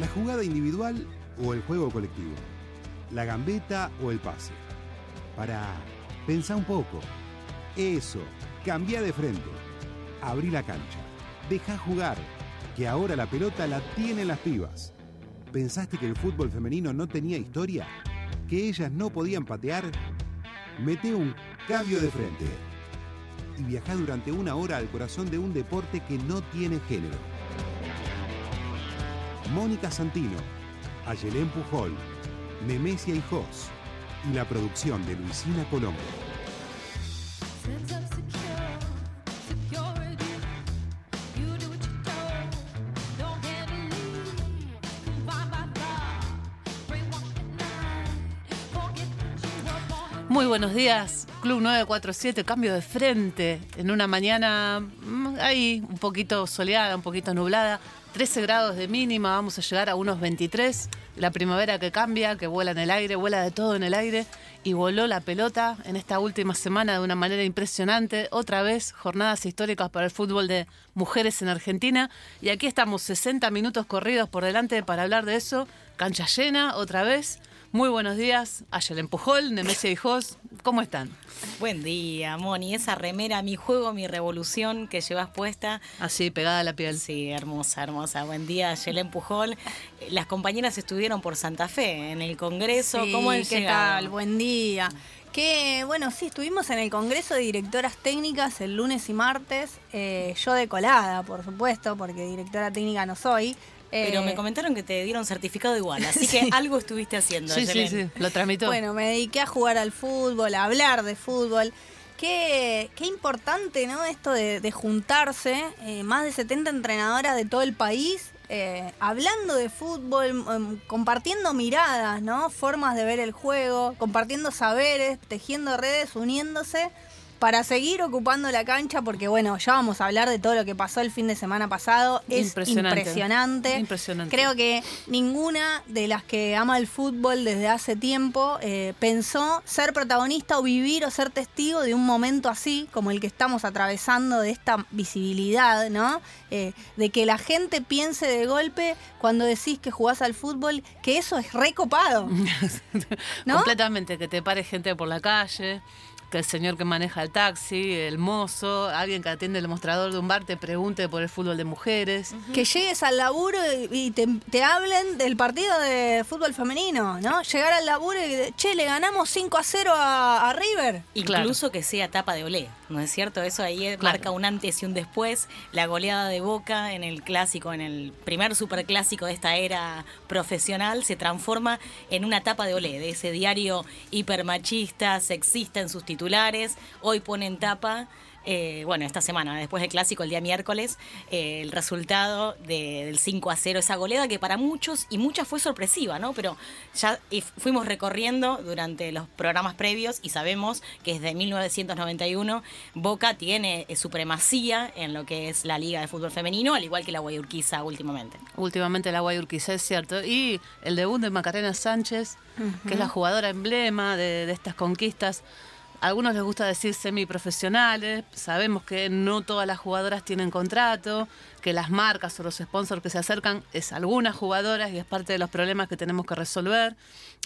¿La jugada individual o el juego colectivo? ¿La gambeta o el pase? Para pensar un poco. Eso, cambia de frente. Abrí la cancha. Deja jugar, que ahora la pelota la tienen las pibas. ¿Pensaste que el fútbol femenino no tenía historia? ¿Que ellas no podían patear? Mete un cambio de frente y viaja durante una hora al corazón de un deporte que no tiene género. Mónica Santino, Ayelén Pujol, Nemesia y Jos y la producción de Luisina Colombo. Muy buenos días, Club 947, cambio de frente en una mañana mm, ahí un poquito soleada, un poquito nublada, 13 grados de mínima, vamos a llegar a unos 23. La primavera que cambia, que vuela en el aire, vuela de todo en el aire y voló la pelota en esta última semana de una manera impresionante. Otra vez, jornadas históricas para el fútbol de mujeres en Argentina. Y aquí estamos 60 minutos corridos por delante para hablar de eso. Cancha llena, otra vez. Muy buenos días, Ayel Empujol, Nemesia y Jos, ¿cómo están? Buen día, Moni. Esa remera, mi juego, mi revolución que llevas puesta. Así, pegada a la piel. Sí, hermosa, hermosa. Buen día, Ayel Pujol. Las compañeras estuvieron por Santa Fe en el Congreso. Sí, ¿Cómo han ¿qué llegado? tal? Buen día. Que bueno, sí, estuvimos en el Congreso de Directoras Técnicas el lunes y martes. eh, yo de colada, por supuesto, porque directora técnica no soy. Pero Eh, me comentaron que te dieron certificado igual, así que algo estuviste haciendo. Sí, sí, lo tramitó. Bueno, me dediqué a jugar al fútbol, a hablar de fútbol. Qué, qué importante, ¿no? Esto de, de juntarse, eh, más de 70 entrenadoras de todo el país, eh, hablando de fútbol, em, compartiendo miradas, ¿no? Formas de ver el juego, compartiendo saberes, tejiendo redes, uniéndose para seguir ocupando la cancha, porque bueno, ya vamos a hablar de todo lo que pasó el fin de semana pasado. Es Impresionante. impresionante. Impresionante. Creo que ninguna de las que ama el fútbol desde hace tiempo eh, pensó ser protagonista o vivir o ser testigo de un momento así, como el que estamos atravesando, de esta visibilidad, ¿no? Eh, de que la gente piense de golpe cuando decís que jugás al fútbol, que eso es recopado. ¿no? Completamente, que te pare gente por la calle, que el señor que maneja el taxi, el mozo, alguien que atiende el mostrador de un bar te pregunte por el fútbol de mujeres. Que llegues al laburo y te, te hablen del partido de fútbol femenino, ¿no? Llegar al laburo y, che, le ganamos 5 a 0 a, a River. Incluso que sea tapa de olé, ¿no es cierto? Eso ahí eh, Claro. marca un antes y un después. La goleada de Boca en el clásico, en el primer superclásico de esta era profesional, se transforma en una tapa de olé, de ese diario hipermachista, sexista en sus titulares. Hoy ponen tapa. eh, bueno, esta semana, después del clásico, el día miércoles, eh, el resultado de- del 5 a 0, esa goleada que para muchos y muchas fue sorpresiva, ¿no? Pero ya fuimos recorriendo durante los programas previos y sabemos que desde 1991 Boca tiene eh, supremacía en lo que es la Liga de Fútbol Femenino, al igual que la Guayurquiza últimamente. Últimamente la Guayurquiza, es cierto. Y el debut de Macarena Sánchez, que es la jugadora emblema de, de estas conquistas. A algunos les gusta decir semiprofesionales. Sabemos que no todas las jugadoras tienen contrato, que las marcas o los sponsors que se acercan es algunas jugadoras y es parte de los problemas que tenemos que resolver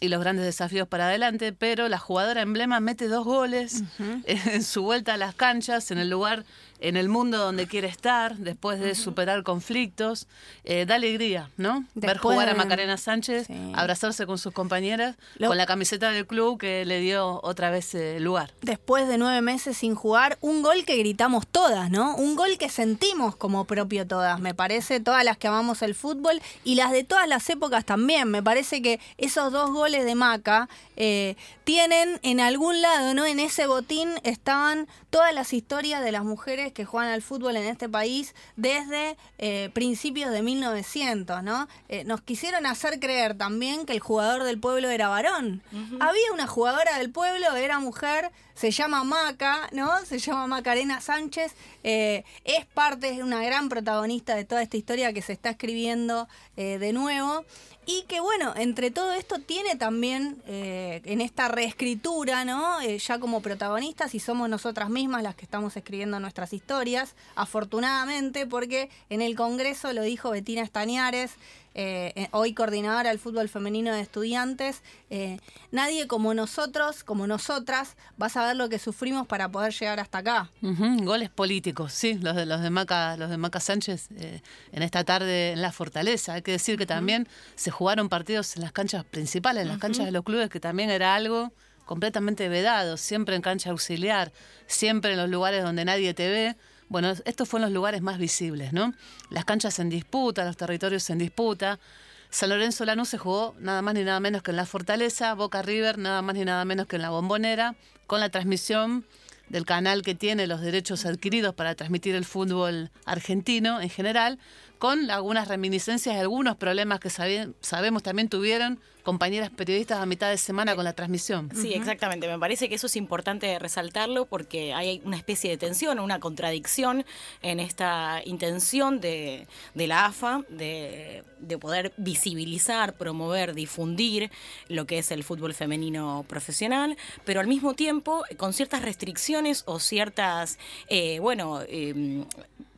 y los grandes desafíos para adelante. Pero la jugadora emblema mete dos goles en su vuelta a las canchas, en el lugar, en el mundo donde quiere estar, después de superar conflictos. Eh, da alegría, ¿no? Ver jugar a Macarena Sánchez, Sí. abrazarse con sus compañeras, Lo- con la camiseta del club que le dio otra vez eh, lugar. Después de nueve meses sin jugar, un gol que gritamos todas, ¿no? Un gol que sentimos como propio todas, me parece, todas las que amamos el fútbol y las de todas las épocas también. Me parece que esos dos goles de Maca eh, tienen en algún lado, ¿no? En ese botín estaban todas las historias de las mujeres que juegan al fútbol en este país desde eh, principios de 1900, ¿no? Eh, nos quisieron hacer creer también que el jugador del pueblo era varón. Había una jugadora del pueblo, era mujer, se llama Maca, ¿no? Se llama Macarena Sánchez, eh, es parte, es una gran protagonista de toda esta historia que se está escribiendo eh, de nuevo. Y que bueno, entre todo esto tiene también eh, en esta reescritura, ¿no? Ya como protagonistas y somos nosotras mismas las que estamos escribiendo nuestras historias, afortunadamente, porque en el Congreso lo dijo Betina Estañares, eh, eh, hoy coordinadora del fútbol femenino de estudiantes, eh, nadie como nosotros, como nosotras, va a saber lo que sufrimos para poder llegar hasta acá. Goles políticos, sí, los de los de Maca, los de Maca Sánchez eh, en esta tarde en la Fortaleza. Hay que decir que también se jugaron partidos en las canchas principales, en las canchas de los clubes, que también era algo completamente vedado, siempre en cancha auxiliar, siempre en los lugares donde nadie te ve. Bueno, estos fueron los lugares más visibles, ¿no? Las canchas en disputa, los territorios en disputa. San Lorenzo Lanús se jugó nada más ni nada menos que en la Fortaleza, Boca River nada más ni nada menos que en la Bombonera, con la transmisión del canal que tiene los derechos adquiridos para transmitir el fútbol argentino en general, con algunas reminiscencias de algunos problemas que sabi- sabemos también tuvieron compañeras periodistas a mitad de semana con la transmisión. Sí, exactamente. Me parece que eso es importante resaltarlo porque hay una especie de tensión, una contradicción en esta intención de, de la AFA de, de poder visibilizar, promover, difundir lo que es el fútbol femenino profesional, pero al mismo tiempo con ciertas restricciones o ciertas, eh, bueno, eh, e-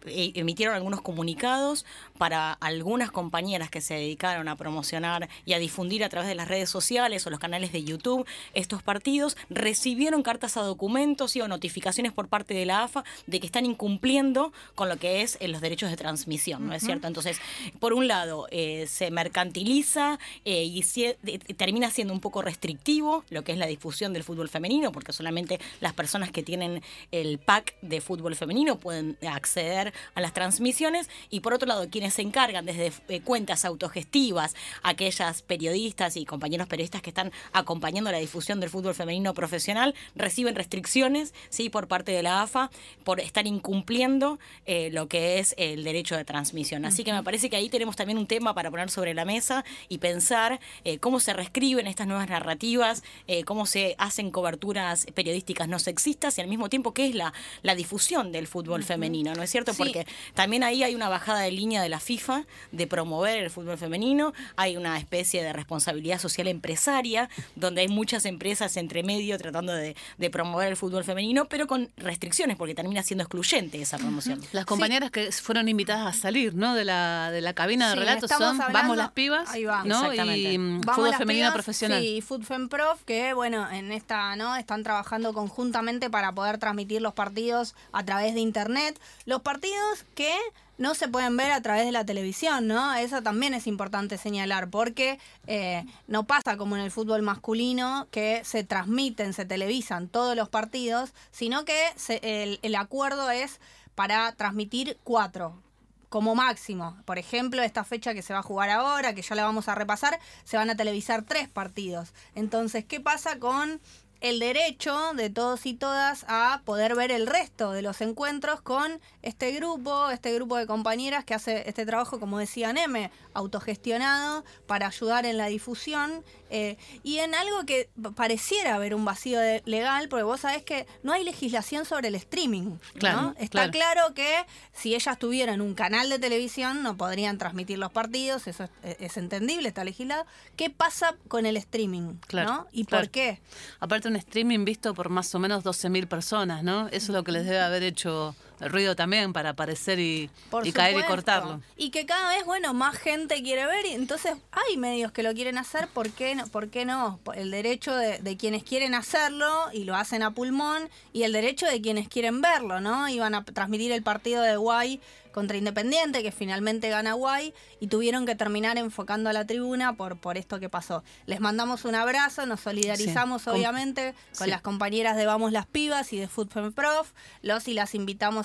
emitieron algunos comunicados para algunas compañeras que se dedicaron a promocionar y a difundir a través de las redes sociales o los canales de YouTube estos partidos, recibieron cartas a documentos y o notificaciones por parte de la AFA de que están incumpliendo con lo que es eh, los derechos de transmisión, ¿no es cierto? Entonces, por un lado, eh, se mercantiliza eh, y de- termina siendo un poco restrictivo lo que es la difusión del fútbol femenino, porque solamente las personas que tienen el pack de fútbol femenino pueden acceder a las transmisiones y por otro lado quienes se encargan desde eh, cuentas autogestivas, aquellas periodistas y compañeros periodistas que están acompañando la difusión del fútbol femenino profesional reciben restricciones sí por parte de la AFA por estar incumpliendo eh, lo que es el derecho de transmisión. Así que me parece que ahí tenemos también un tema para poner sobre la mesa y pensar eh, cómo se reescriben estas nuevas narrativas, cómo se hacen coberturas periodísticas no sexistas y al mismo tiempo qué es la, la difusión del fútbol femenino, ¿no es cierto? Sí. Porque también ahí hay una bajada de línea de la FIFA de promover el fútbol femenino, hay una especie de responsabilidad social empresaria, donde hay muchas empresas entre medio tratando de, de promover el fútbol femenino, pero con restricciones, porque termina siendo excluyente esa promoción. Las compañeras que fueron invitadas a salir, ¿no? De la, de la cabina de Sí, relatos son hablando- Vamos las pibas, Ahí va. ¿no? Exactamente. Y mm, Vamos fútbol femenino pibas, profesional. Sí, y FoodFemProf, que bueno, en esta, ¿no? Están trabajando conjuntamente para poder transmitir los partidos a través de internet. Los partidos que no se pueden ver a través de la televisión, ¿no? Eso también es importante señalar, porque eh, no pasa como en el fútbol masculino, que se transmiten, se televisan todos los partidos, sino que se- el, el acuerdo es para transmitir cuatro, como máximo. Por ejemplo, esta fecha que se va a jugar ahora, que ya la vamos a repasar, se van a televisar tres partidos. Entonces, ¿qué pasa con el derecho de todos y todas a poder ver el resto de los encuentros con este grupo, este grupo de compañeras que hace este trabajo, como decía Neme, autogestionado para ayudar en la difusión eh, y en algo que pareciera haber un vacío de- legal, porque vos sabés que no hay legislación sobre el streaming. Claro, ¿no? Está claro. claro que si ellas tuvieran un canal de televisión no podrían transmitir los partidos, eso es, es entendible, está legislado. ¿Qué pasa con el streaming? Claro, ¿no? ¿Y por qué? Aparte streaming visto por más o menos 12.000 personas, ¿no? Eso es lo que les debe haber hecho el ruido también para aparecer y, caer y cortarlo. Y que cada vez, bueno, más gente quiere ver, y entonces hay medios que lo quieren hacer, ¿por qué no? ¿Por qué no? El derecho de, de quienes quieren hacerlo y lo hacen a pulmón, y el derecho de quienes quieren verlo, ¿no? Iban a transmitir el partido de Guay contra Independiente, que finalmente gana Guay, y tuvieron que terminar enfocando a la tribuna por, por esto que pasó. Les mandamos un abrazo, nos solidarizamos Sí, obviamente con sí. las compañeras de Vamos las Pibas y de Football Prof. Los y las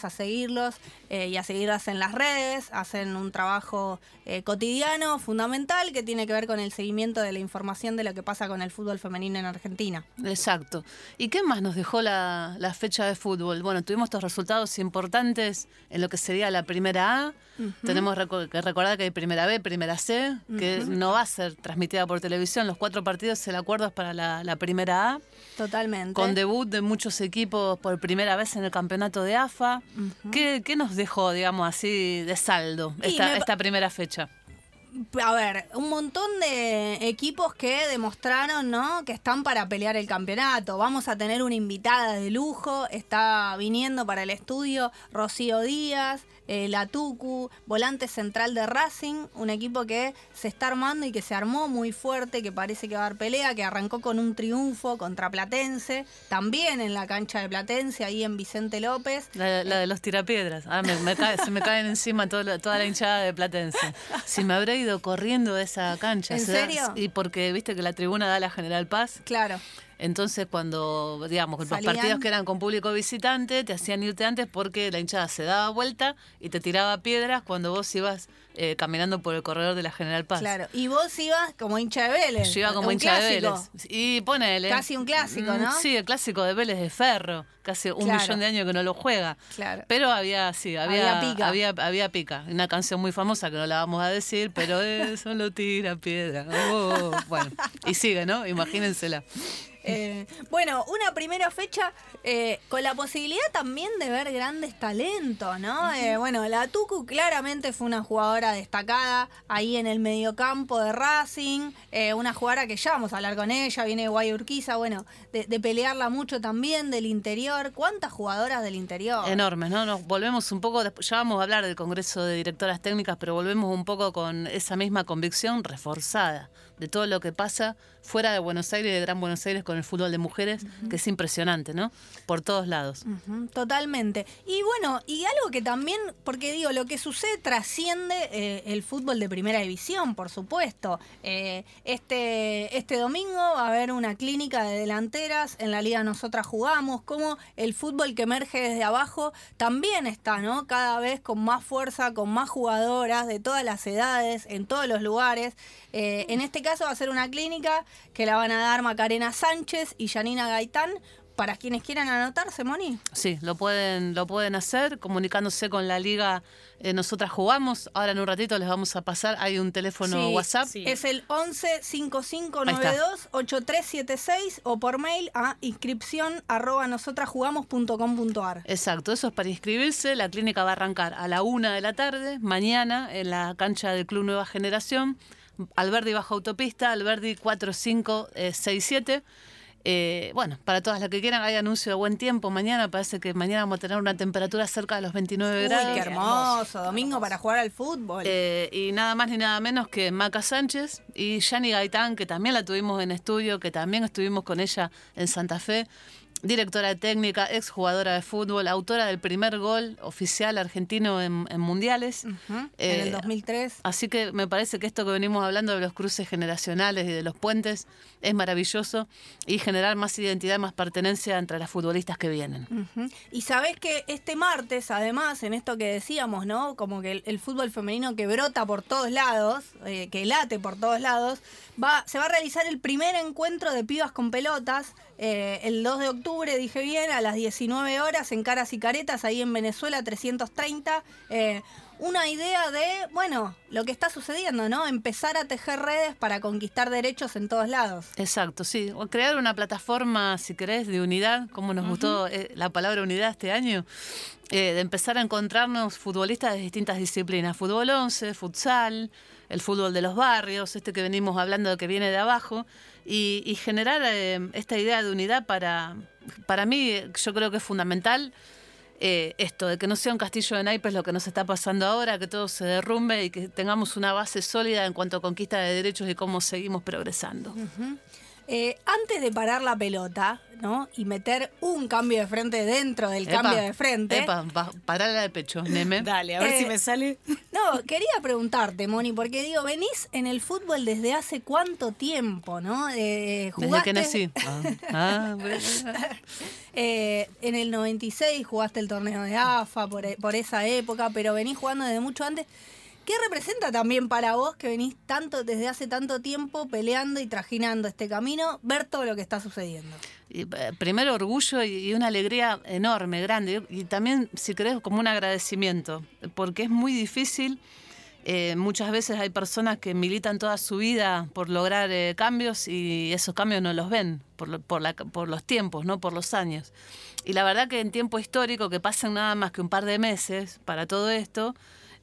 a seguirlos eh, y a seguirlas en las redes. Hacen un trabajo eh, cotidiano, fundamental, que tiene que ver con el seguimiento de la información de lo que pasa con el fútbol femenino en Argentina. Exacto. ¿Y qué más nos dejó la, la fecha de fútbol? Bueno, tuvimos estos resultados importantes en lo que sería la primera A. Tenemos que recordar que hay primera B, primera C, que no va a ser transmitida por televisión. Los cuatro partidos, el acuerdo es para la, la primera A. Totalmente. Con debut de muchos equipos por primera vez en el campeonato de AFA. ¿Qué, qué nos dejó, digamos así, de saldo esta, esta primera fecha? a ver, un montón de equipos que demostraron, ¿no? Que están para pelear el campeonato. Vamos a tener una invitada de lujo, está viniendo para el estudio Rocío Díaz, eh, la Tucu, volante central de Racing, un equipo que se está armando y que se armó muy fuerte, que parece que va a dar pelea, que arrancó con un triunfo contra Platense, también en la cancha de Platense, ahí en Vicente López. La, de los tirapiedras. Ah, se me caen encima toda la hinchada de Platense. Si me habré ido corriendo de esa cancha. ¿En serio? Y porque viste que la tribuna da la General Paz. Claro. Entonces, cuando, digamos, los partidos que eran con público visitante, te hacían irte antes porque la hinchada se daba vuelta y te tiraba piedras cuando vos ibas eh, caminando por el corredor de la General Paz. Claro, y vos ibas como hincha de Vélez. Yo iba como hincha de Vélez. Y ponele. Casi un clásico, ¿no? Sí, el clásico de Vélez de Ferro. Casi un millón de años que no lo juega. Claro. Pero había, sí, había, había pica. Había, había pica. Una canción muy famosa que no la vamos a decir, pero eso lo tira piedra. Oh, bueno, y sigue, ¿no? Imagínensela. Eh, bueno, una primera fecha eh, con la posibilidad también de ver grandes talentos, ¿no? Eh, bueno, la Tucu claramente fue una jugadora destacada ahí en el mediocampo de Racing, una jugadora que ya vamos a hablar con ella, viene de Guayurquiza, bueno, de, pelearla mucho también del interior. ¿Cuántas jugadoras del interior? Enormes, ¿no? Nos volvemos un poco, ya vamos a hablar del Congreso de Directoras Técnicas, pero volvemos un poco con esa misma convicción reforzada de todo lo que pasa fuera de Buenos Aires, de Gran Buenos Aires, con el fútbol de mujeres, que es impresionante, ¿no? Por todos lados. totalmente. Y bueno, y algo que también, porque digo, lo que sucede trasciende eh, el fútbol de primera división, por supuesto. Eh, este, este domingo va a haber una clínica de delanteras, en la liga nosotras jugamos, como el fútbol que emerge desde abajo también está, ¿no? Cada vez con más fuerza, con más jugadoras de todas las edades, en todos los lugares. Eh, en este caso va a ser una clínica que la van a dar Macarena Sánchez y Janina Gaitán. Para quienes quieran anotarse, Moni. Sí, lo pueden, lo pueden hacer comunicándose con la liga. Eh, nosotras jugamos. Ahora en un ratito les vamos a pasar. Hay un teléfono WhatsApp. Es el 11 5592 8376 o por mail a inscripción arroba nosotrasjugamos.com.ar. Exacto, eso es para inscribirse. La clínica va a arrancar a la una de la tarde, mañana, en la cancha del Club Nueva Generación. Alberdi bajo autopista, Alberdi 4567. Eh, bueno, para todas las que quieran, hay anuncio de buen tiempo. Mañana parece que mañana vamos a tener una temperatura cerca de los 29 grados. ¡Qué hermoso! Domingo para jugar al fútbol. Eh, y nada más ni nada menos que Maca Sánchez y Yani Gaitán, que también la tuvimos en estudio, que también estuvimos con ella en Santa Fe directora técnica, exjugadora de fútbol, autora del primer gol oficial argentino en, mundiales. en el 2003. Eh, así que me parece que esto que venimos hablando de los cruces generacionales y de los puentes es maravilloso y generar más identidad, más pertenencia entre las futbolistas que vienen. Y sabés que este martes, además, en esto que decíamos, ¿no? Como que el, fútbol femenino que brota por todos lados, eh, que late por todos lados, va, se va a realizar el primer encuentro de pibas con pelotas eh, el 2 de octubre, dije bien, a las 19 horas en Caras y Caretas, ahí en Venezuela 330. Eh, una idea de, bueno, lo que está sucediendo, ¿no? Empezar a tejer redes para conquistar derechos en todos lados. Exacto, sí. O crear una plataforma, si querés, de unidad, como nos gustó eh, la palabra unidad este año, de empezar a encontrarnos futbolistas de distintas disciplinas. Fútbol 11, futsal, el fútbol de los barrios, este que venimos hablando que viene de abajo y, generar eh, esta idea de unidad para, para mí, yo creo que es fundamental. Eh, esto, de que no sea un castillo de naipes lo que nos está pasando ahora, que todo se derrumbe y que tengamos una base sólida en cuanto a conquista de derechos y cómo seguimos progresando. Eh, antes de parar la pelota, ¿no? Y meter un cambio de frente dentro del cambio de frente. Epa, parala de pecho, Neme. Dale, a ver si me sale. No, quería preguntarte, Moni, porque digo, venís en el fútbol desde hace cuánto tiempo, ¿no? Eh, Desde que nací. Ah, ah eh, en el 96 jugaste el torneo de AFA por, por esa época, pero venís jugando desde mucho antes. ¿Qué representa también para vos que venís tanto desde hace tanto tiempo peleando y trajinando este camino, ver todo lo que está sucediendo? Y, eh, primero orgullo y, una alegría enorme, grande, y también, si querés, como un agradecimiento, porque es muy difícil. Eh, muchas veces hay personas que militan toda su vida por lograr eh, cambios y esos cambios no los ven por, por los tiempos, no por los años. Y la verdad que en tiempo histórico, que pasan nada más que un par de meses para todo esto,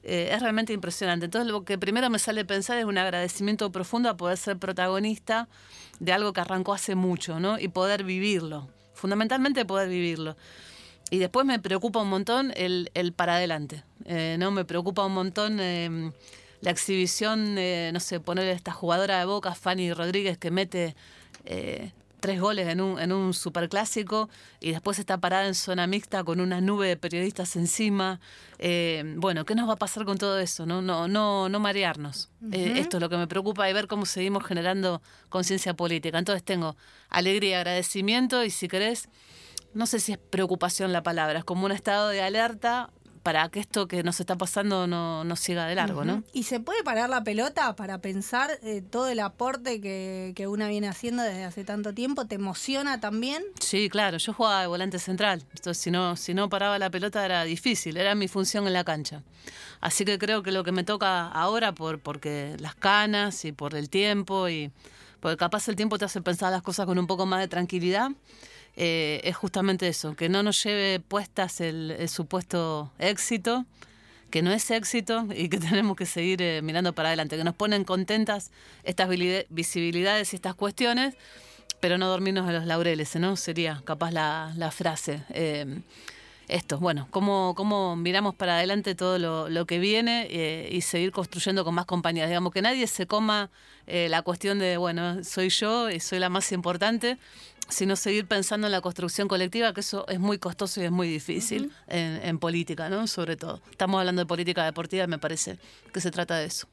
eh, es realmente impresionante. Entonces lo que primero me sale pensar es un agradecimiento profundo a poder ser protagonista de algo que arrancó hace mucho, ¿no? Y poder vivirlo, fundamentalmente poder vivirlo. Y después me preocupa un montón el, el para adelante, eh, ¿no? Me preocupa un montón eh, la exhibición, no sé, poner esta jugadora de Boca, Fanny Rodríguez, que mete eh, tres goles en un, en un superclásico y después está parada en zona mixta con una nube de periodistas encima. Eh, bueno, ¿qué nos va a pasar con todo eso? No, no, no, no marearnos. Eh, esto es lo que me preocupa y ver cómo seguimos generando conciencia política. Entonces tengo alegría, agradecimiento y si querés, no sé si es preocupación la palabra, es como un estado de alerta para que esto que nos está pasando no, no siga de largo, ¿no? ¿Y se puede parar la pelota para pensar eh, todo el aporte que, que una viene haciendo desde hace tanto tiempo? ¿Te emociona también? Sí, claro, yo jugaba de volante central. Entonces, si no, si no paraba la pelota era difícil, era mi función en la cancha. Así que creo que lo que me toca ahora, por porque las canas y por el tiempo, y porque capaz el tiempo te hace pensar las cosas con un poco más de tranquilidad, eh, es justamente eso, que no nos lleve puestas el, supuesto éxito, que no es éxito y que tenemos que seguir eh, mirando para adelante, que nos ponen contentas estas visibilidades y estas cuestiones, pero no dormirnos en los laureles, ¿no? Sería capaz la, frase. Eh, esto, bueno, cómo, cómo miramos para adelante todo lo, que viene eh, y seguir construyendo con más compañías. Digamos, que nadie se coma la cuestión de, bueno, soy yo y soy la más importante, sino seguir pensando en la construcción colectiva, que eso es muy costoso y es muy difícil en, en política, ¿no? Sobre todo. Estamos hablando de política deportiva y me parece que se trata de eso.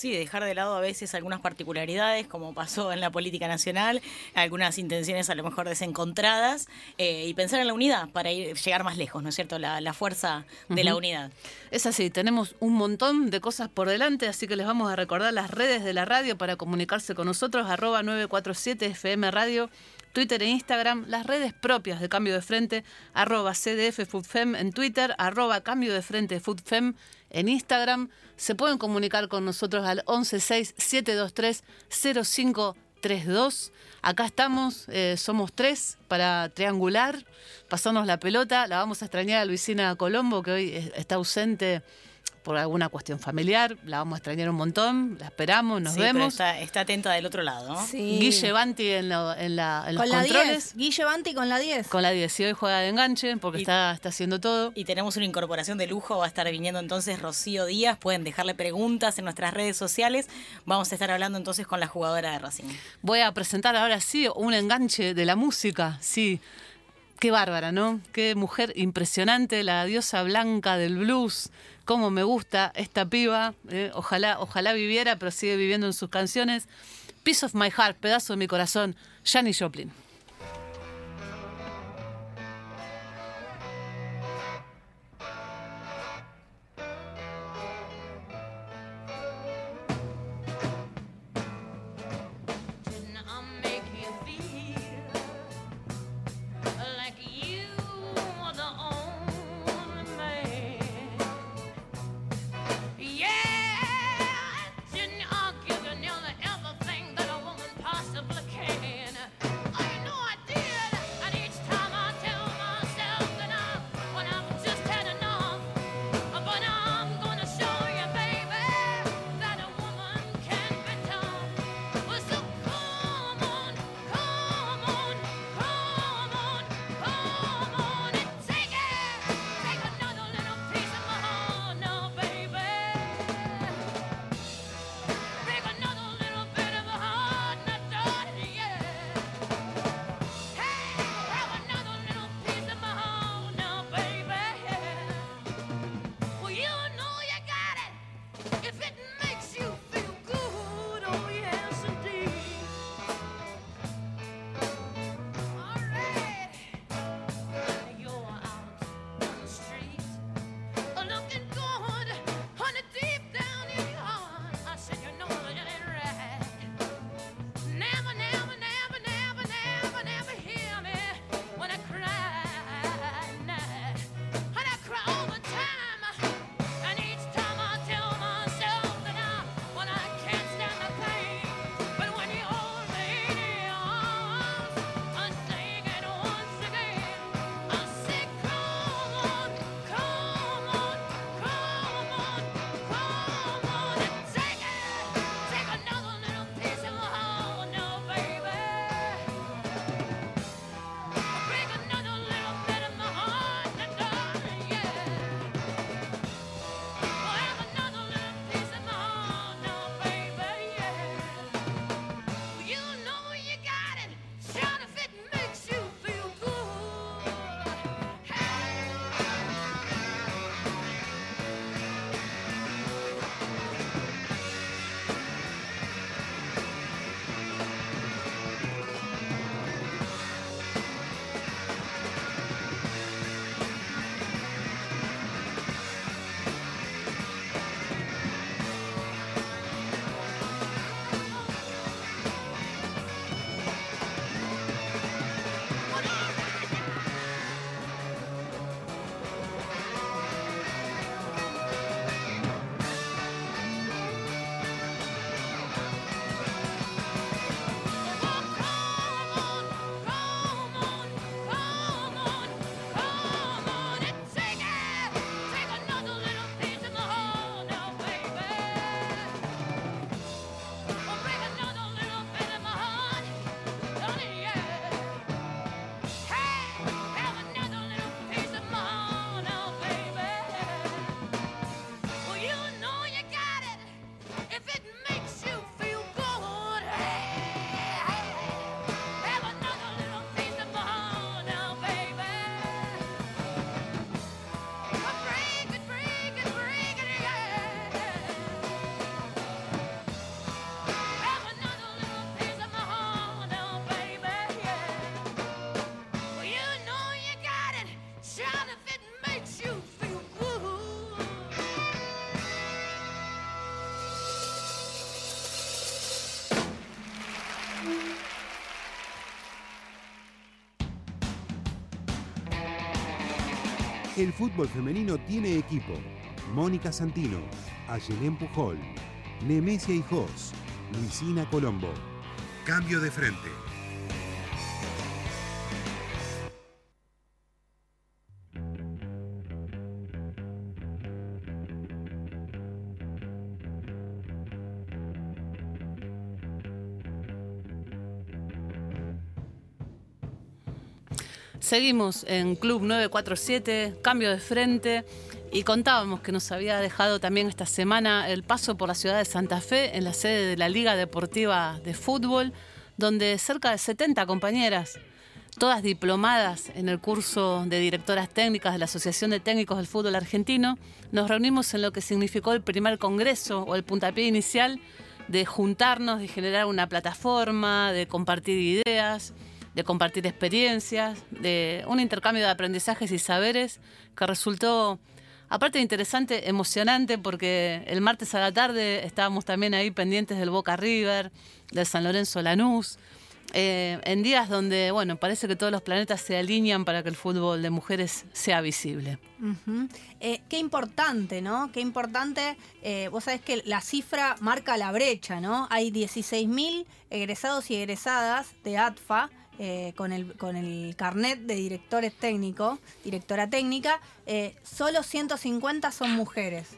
Sí, dejar de lado a veces algunas particularidades, como pasó en la política nacional, algunas intenciones a lo mejor desencontradas, eh, y pensar en la unidad para ir, llegar más lejos, ¿no es cierto? La, la fuerza de la unidad. Es así, tenemos un montón de cosas por delante, así que les vamos a recordar las redes de la radio para comunicarse con nosotros, arroba 947 FM Radio, Twitter e Instagram, las redes propias de Cambio de Frente, arroba CDF FUTFEM en Twitter, arroba Cambio de Frente FUTFEM en Instagram. Se pueden comunicar con nosotros al 116-723-0532. Acá estamos, eh, somos tres para triangular, pasarnos la pelota. La vamos a extrañar a Luisina Colombo, que hoy está ausente por alguna cuestión familiar. La vamos a extrañar un montón, la esperamos, nos Sí, pero vemos. Está, está atenta del otro lado, ¿no? Sí. Guille Banti en, lo- en la- en los Con la controles. 10. Guille Banti con la 10. Con la 10. Y hoy juega de enganche porque Y- está, está haciendo todo. Y tenemos una incorporación de lujo, va a estar viniendo entonces Rocío Díaz, pueden dejarle preguntas en nuestras redes sociales, vamos a estar hablando entonces con la jugadora de Racing. Voy a presentar ahora sí un enganche de la música. Sí. Qué bárbara, ¿no? Qué mujer impresionante, la diosa blanca del blues. Cómo me gusta esta piba. eh, Ojalá, ojalá viviera, pero sigue viviendo en sus canciones. Piece of My Heart, pedazo de mi corazón, Janis Joplin. El fútbol femenino tiene equipo. Mónica Santino, Ayelén Pujol, Nemesia Hijos, Luisina Colombo. Cambio de frente. Seguimos en Club 947, cambio de frente, y contábamos que nos había dejado también esta semana el paso por la ciudad de Santa Fe en la sede de la Liga Deportiva de Fútbol, donde cerca de 70 compañeras, todas diplomadas en el curso de directoras técnicas de la Asociación de Técnicos del Fútbol Argentino, nos reunimos en lo que significó el primer congreso o el puntapié inicial de juntarnos, de generar una plataforma, de compartir ideas de compartir experiencias, de un intercambio de aprendizajes y saberes que resultó, aparte de interesante, emocionante, porque el martes a la tarde estábamos también ahí pendientes del Boca River, del San Lorenzo Lanús, eh, en días donde, bueno, parece que todos los planetas se alinean para que el fútbol de mujeres sea visible. Eh, qué importante, ¿no? Qué importante. eh, vos sabés que la cifra marca la brecha, ¿no? Hay 16.000 egresados y egresadas de ATFA. Eh, con, el, con el carnet de directores técnicos, directora técnica, eh, solo 150 son mujeres.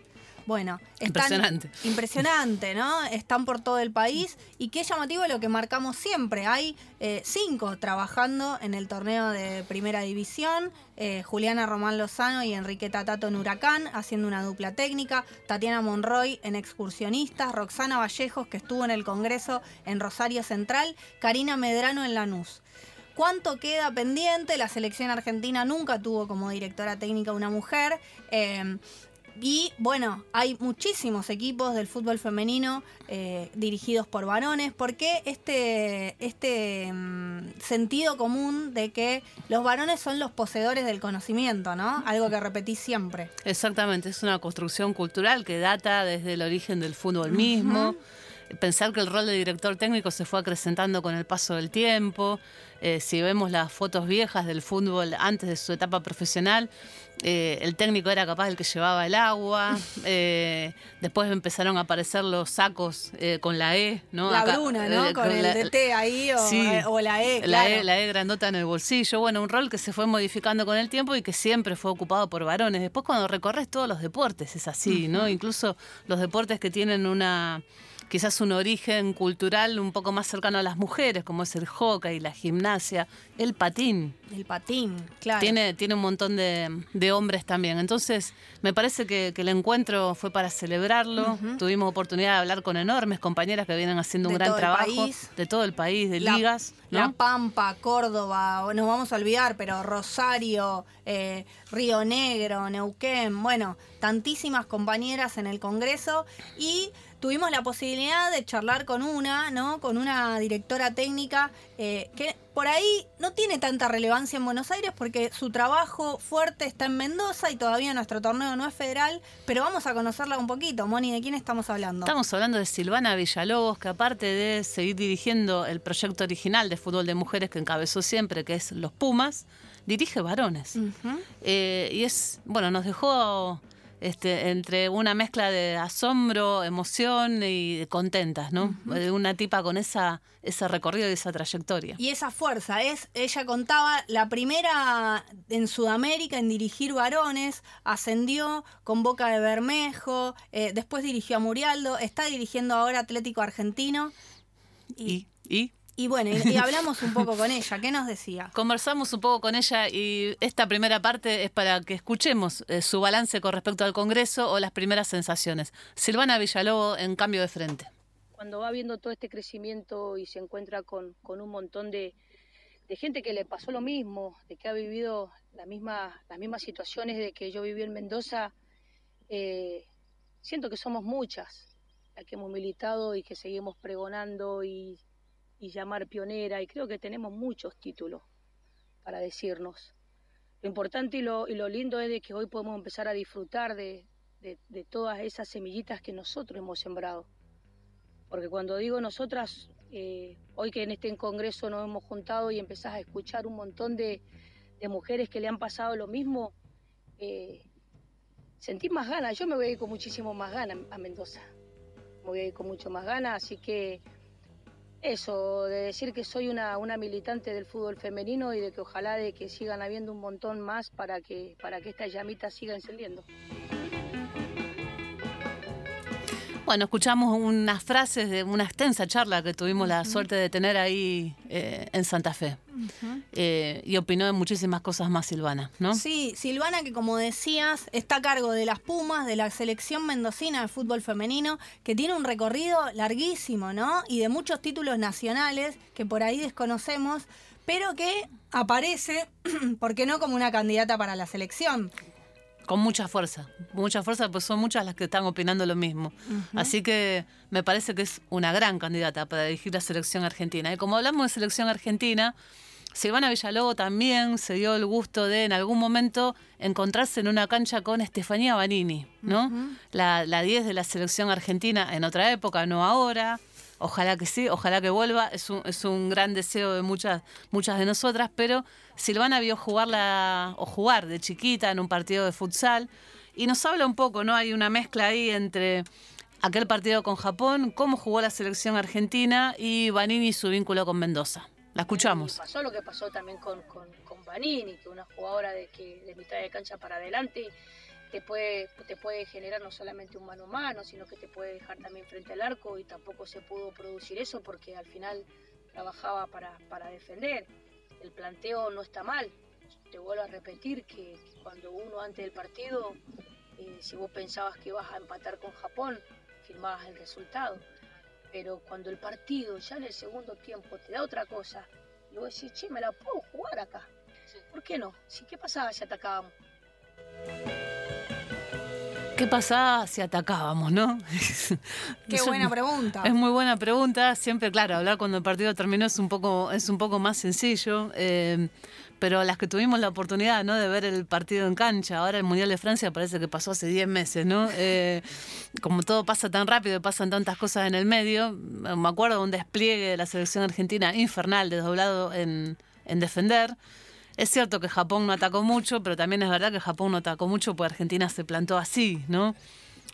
Bueno, están, Impresionante. Impresionante, ¿no? Están por todo el país y qué llamativo lo que marcamos siempre. Hay eh, cinco trabajando en el torneo de Primera División, eh, Juliana Román Lozano y Enriqueta Tato en Huracán, haciendo una dupla técnica, Tatiana Monroy en Excursionistas, Roxana Vallejos, que estuvo en el Congreso en Rosario Central, Karina Medrano en Lanús. ¿Cuánto queda pendiente? La selección argentina nunca tuvo como directora técnica una mujer. eh, y bueno, hay muchísimos equipos del fútbol femenino eh, dirigidos por varones. ¿Por qué este, este mm, sentido común de que los varones son los poseedores del conocimiento, ¿no? Algo que repetí siempre. Exactamente, es una construcción cultural que data desde el origen del fútbol mismo. Pensar que el rol de director técnico se fue acrecentando con el paso del tiempo. Eh, si vemos las fotos viejas del fútbol antes de su etapa profesional, eh, el técnico era capaz el que llevaba el agua. eh, después empezaron a aparecer los sacos eh, con la E, ¿no? la Acá, Bruna, ¿no? eh, con el la- DT ahí o, Sí. o la E. la, claro. e, la E grandota en el bolsillo. Bueno, un rol que se fue modificando con el tiempo y que siempre fue ocupado por varones. Después cuando recorres todos los deportes es así, ¿no? Incluso los deportes que tienen una quizás un origen cultural un poco más cercano a las mujeres, como es el hockey, la gimnasia, el patín. El patín, claro. Tiene, tiene un montón de, de hombres también. Entonces, me parece que, que el encuentro fue para celebrarlo. Tuvimos oportunidad de hablar con enormes compañeras que vienen haciendo un De gran trabajo país. de todo el país, de La- ligas. ¿no? La Pampa, Córdoba, nos vamos a olvidar, pero Rosario, eh, Río Negro, Neuquén, bueno, tantísimas compañeras en el Congreso y tuvimos la posibilidad de charlar con una, ¿no? Con una directora técnica eh, que por ahí no tiene tanta relevancia en Buenos Aires porque su trabajo fuerte está en Mendoza y todavía nuestro torneo no es federal, pero vamos a conocerla un poquito. Moni, ¿de quién estamos hablando? Estamos hablando de Silvana Villalobos, que aparte de seguir dirigiendo el proyecto original de fútbol de mujeres que encabezó siempre, que es Los Pumas, dirige varones. Eh, y es, bueno, nos dejó este, entre una mezcla de asombro, emoción y de contentas, ¿no? De una tipa con esa, ese recorrido y esa trayectoria. Y esa fuerza es, ella contaba, la primera en Sudamérica en dirigir varones, ascendió con Boca de Bermejo, eh, después dirigió a Murialdo, está dirigiendo ahora Atlético Argentino. Y, y Y bueno, y, y hablamos un poco con ella, ¿qué nos decía? conversamos un poco con ella y esta primera parte es para que escuchemos eh, su balance con respecto al Congreso o las primeras sensaciones. Silvana Villalobos en cambio de frente. cuando va viendo todo este crecimiento y se encuentra con, con un montón de, de gente que le pasó lo mismo, de que ha vivido la misma, las mismas situaciones de que yo viví en Mendoza, eh, siento que somos muchas las que hemos militado y que seguimos pregonando y, y llamar pionera, y creo que tenemos muchos títulos para decirnos. Lo importante y lo, y lo lindo es de que hoy podemos empezar a disfrutar de, de- de todas esas semillitas que nosotros hemos sembrado. Porque cuando digo nosotras, eh, hoy que en este congreso nos hemos juntado y empezás a escuchar un montón de, de mujeres que le han pasado lo mismo, eh, sentí más ganas. Yo me voy a ir con muchísimo más ganas a Mendoza. Me voy a ir con mucho más ganas, así que eso, de decir que soy una, una militante del fútbol femenino y de que ojalá de que sigan habiendo un montón más para que, para que esta llamita siga encendiendo. Bueno, escuchamos unas frases de una extensa charla que tuvimos la suerte de tener ahí eh, en Santa Fe. Eh, y opinó de muchísimas cosas más Silvana, ¿no? Sí, Silvana, que como decías, está a cargo de las Pumas, de la selección mendocina de fútbol femenino, que tiene un recorrido larguísimo, ¿no? Y de muchos títulos nacionales que por ahí desconocemos, pero que aparece, ¿por qué no?, como una candidata para la selección. Con mucha fuerza, mucha fuerza, pues son muchas las que están opinando lo mismo. Así que me parece que es una gran candidata para dirigir la selección argentina. Y como hablamos de selección argentina, Silvana Villalobos también se dio el gusto de en algún momento encontrarse en una cancha con Estefanía Banini, ¿no? la, la 10 de la selección argentina en otra época, no ahora. Ojalá que sí, ojalá que vuelva. Es un, es un gran deseo de muchas, muchas de nosotras, pero Silvana vio jugarla o jugar de chiquita en un partido de futsal y nos habla un poco, ¿no? Hay una mezcla ahí entre aquel partido con Japón, cómo jugó la selección argentina y Banini y su vínculo con Mendoza. La escuchamos. Y pasó lo que pasó también con, con, con Vanini, que una jugadora de, que, de mitad de cancha para adelante te puede, te puede generar no solamente un mano a mano, sino que te puede dejar también frente al arco y tampoco se pudo producir eso porque al final trabajaba para, para defender. El planteo no está mal. Te vuelvo a repetir que, que cuando uno antes del partido, eh, si vos pensabas que ibas a empatar con Japón, firmabas el resultado. Pero cuando el partido ya en el segundo tiempo te da otra cosa, y vos decís, che, me la puedo jugar acá. ¿Por qué no? Si, ¿Qué pasaba si atacábamos? ¿Qué pasaba si atacábamos, no? Qué Eso buena pregunta. Es muy buena pregunta. Siempre, claro, hablar cuando el partido terminó es un poco, es un poco más sencillo. eh, pero las que tuvimos la oportunidad ¿no? de ver el partido en cancha, ahora el Mundial de Francia parece que pasó hace 10 meses, ¿no? Eh, como todo pasa tan rápido y pasan tantas cosas en el medio, me acuerdo de un despliegue de la selección argentina infernal, desdoblado en, en defender. Es cierto que Japón no atacó mucho, pero también es verdad que Japón no atacó mucho porque Argentina se plantó así, ¿no?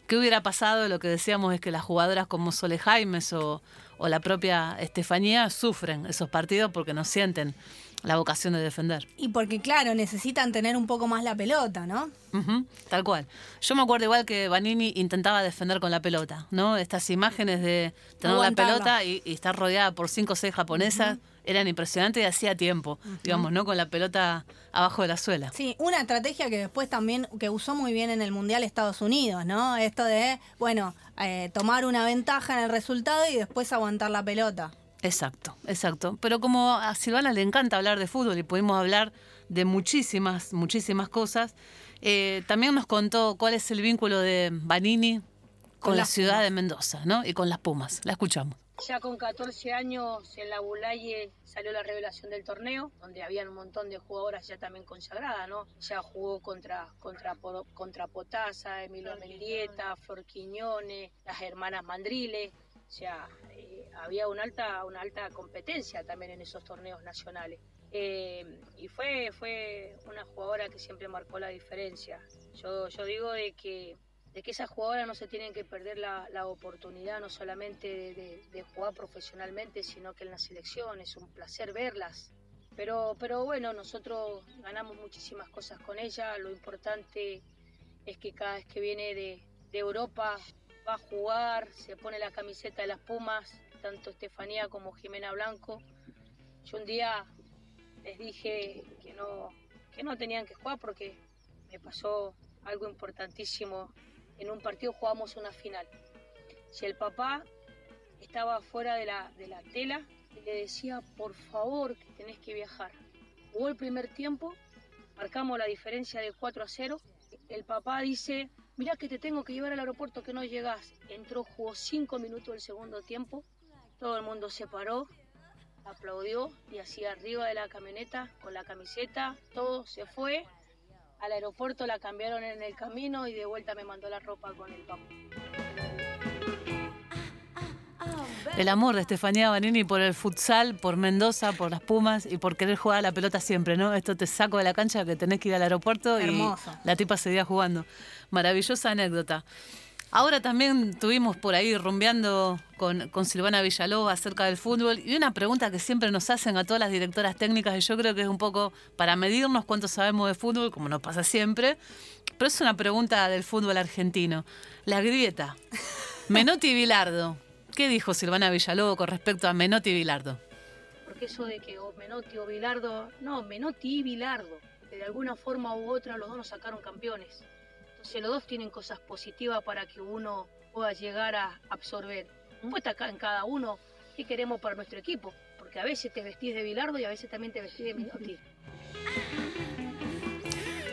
¿Qué hubiera pasado? Lo que decíamos es que las jugadoras como Sole Jaimes o, o la propia Estefanía sufren esos partidos porque no sienten la vocación de defender. Y porque, claro, necesitan tener un poco más la pelota, ¿no? Tal cual. Yo me acuerdo igual que Vanini intentaba defender con la pelota, ¿no? Estas imágenes de tener Aguantarla. la pelota y, y estar rodeada por cinco o seis japonesas eran impresionantes y hacía tiempo, digamos, ¿no? Con la pelota abajo de la suela. Sí, una estrategia que después también, que usó muy bien en el Mundial Estados Unidos, ¿no? Esto de, bueno, eh, tomar una ventaja en el resultado y después aguantar la pelota. Exacto, exacto. Pero como a Silvana le encanta hablar de fútbol y pudimos hablar de muchísimas, muchísimas cosas, eh, también nos contó cuál es el vínculo de Vanini con, Con la ciudad Pumas. de Mendoza, ¿no? Y con las Pumas. La escuchamos. Ya con 14 años en la Bulaye salió la revelación del torneo, donde había un montón de jugadoras ya también consagradas, ¿no? Ya jugó contra, contra, contra Potasa, Emilio Mendieta, Flor Quiñones, las hermanas Mandrile. O sea, eh, había una alta, una alta competencia también en esos torneos nacionales. Eh, y fue, fue una jugadora que siempre marcó la diferencia. Yo, yo digo de que de que esas jugadoras no se tienen que perder la, la oportunidad no solamente de, de- de jugar profesionalmente, sino que en la selección es un placer verlas. Pero, pero bueno, nosotros ganamos muchísimas cosas con ella. Lo importante es que cada vez que viene de, de Europa va a jugar, se pone la camiseta de las Pumas, tanto Estefanía como Jimena Blanco. Yo un día les dije que no, que no tenían que jugar porque me pasó algo importantísimo. En un partido jugamos una final. Si el papá estaba fuera de la, de la tela, le decía, por favor, que tenés que viajar. Jugó el primer tiempo, marcamos la diferencia de 4 a 0. El papá dice, mirá que te tengo que llevar al aeropuerto que no llegás. Entró, jugó 5 minutos del segundo tiempo. Todo el mundo se paró, aplaudió y así arriba de la camioneta con la camiseta, todo se fue. Al aeropuerto la cambiaron en el camino y de vuelta me mandó la ropa con el papá. El amor de Estefanía Banini por el futsal, por Mendoza, por las Pumas y por querer jugar a la pelota siempre, ¿no? Esto te saco de la cancha que tenés que ir al aeropuerto Hermoso. y la tipa seguía jugando. Maravillosa anécdota. Ahora también tuvimos por ahí rumbeando con, con Silvana Villalobos acerca del fútbol y una pregunta que siempre nos hacen a todas las directoras técnicas y yo creo que es un poco para medirnos cuánto sabemos de fútbol, como nos pasa siempre, pero es una pregunta del fútbol argentino. La grieta. Menotti y Bilardo. ¿Qué dijo Silvana Villalobos con respecto a Menotti y Bilardo? Porque eso de que o Menotti o Bilardo, no, Menotti y Bilardo, que de alguna forma u otra los dos nos sacaron campeones. Entonces los dos tienen cosas positivas para que uno pueda llegar a absorber. Está acá en cada uno qué queremos para nuestro equipo, porque a veces te vestís de Bilardo y a veces también te vestís de Menotti.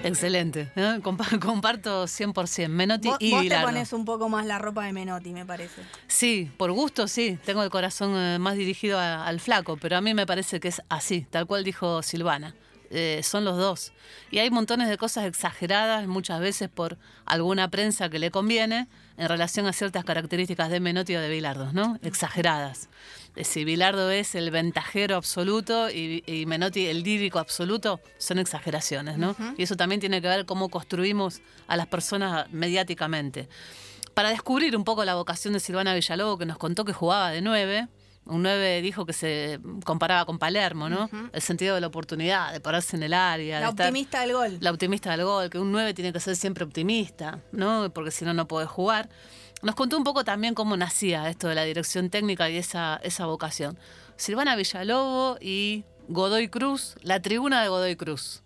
Excelente. ¿eh? Compa- Comparto 100%. Menotti Vos, y vos te pones un poco más la ropa de Menotti, me parece. Sí, por gusto sí. Tengo el corazón eh, más dirigido a- al flaco, pero a mí me parece que es así, tal cual dijo Silvana. Eh, son los dos. Y hay montones de cosas exageradas, muchas veces por alguna prensa que le conviene, en relación a ciertas características de Menotti o de Bilardo, ¿no? Exageradas. Eh, Si Bilardo es el ventajero absoluto y, y Menotti el lírico absoluto, son exageraciones, ¿no? Y eso también tiene que ver cómo construimos a las personas mediáticamente para descubrir un poco la vocación de Silvana Villalobos, que nos contó que jugaba de nueve. Un nueve dijo que se comparaba con Palermo, ¿no? El sentido de la oportunidad, de pararse en el área. La de estar- optimista del gol. la optimista del gol, que un 9 tiene que ser siempre optimista, ¿no? Porque si no, no puede jugar. Nos contó un poco también cómo nacía esto de la dirección técnica y esa, esa vocación. Silvana Villalobos y Godoy Cruz, la tribuna de Godoy Cruz.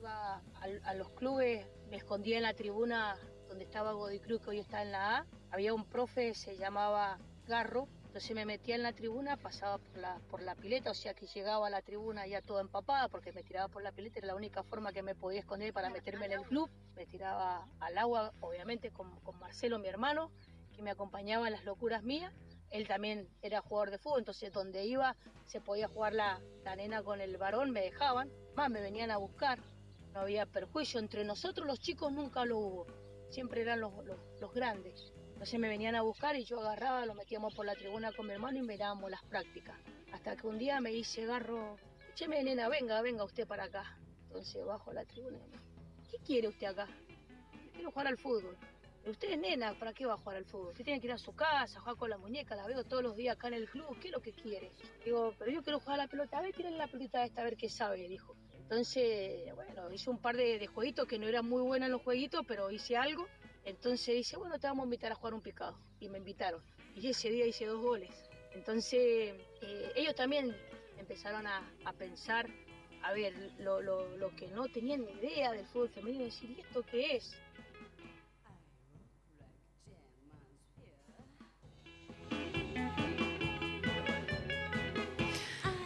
Iba a, a los clubes, me escondía en la tribuna donde estaba Godoy Cruz, que hoy está en la A. Había un profe, se llamaba Garro, entonces me metía en la tribuna, pasaba por la, por la pileta, o sea que llegaba a la tribuna ya toda empapada, porque me tiraba por la pileta, era la única forma que me podía esconder para meterme en el club. Me tiraba al agua, obviamente, con, con Marcelo, mi hermano, que me acompañaba en las locuras mías. Él también era jugador de fútbol, entonces donde iba se podía jugar la, la nena con el varón, me dejaban, más me venían a buscar no había perjuicio. Entre nosotros los chicos nunca lo hubo. Siempre eran los, los, los grandes. Entonces me venían a buscar y yo agarraba, lo metíamos por la tribuna con mi hermano y mirábamos las prácticas. Hasta que un día me dice Garro, escúcheme nena, venga, venga usted para acá. Entonces bajo la tribuna y me dice, ¿qué quiere usted acá? Quiero jugar al fútbol. Pero usted es nena, ¿para qué va a jugar al fútbol? Usted tiene que ir a su casa, jugar con la muñeca, la veo todos los días acá en el club, ¿qué es lo que quiere? Digo, pero yo quiero jugar a la pelota, a ver, tiren la pelota esta, a ver qué sabe, dijo. Entonces, bueno, hice un par de, de jueguitos que no eran muy buenos los jueguitos, pero hice algo. Entonces dice, bueno, te vamos a invitar a jugar un picado. Y me invitaron. Y ese día hice dos goles. Entonces, eh, ellos también empezaron a, a pensar, a ver, lo, lo- lo que no tenían ni idea del fútbol femenino, decir, ¿y esto qué es?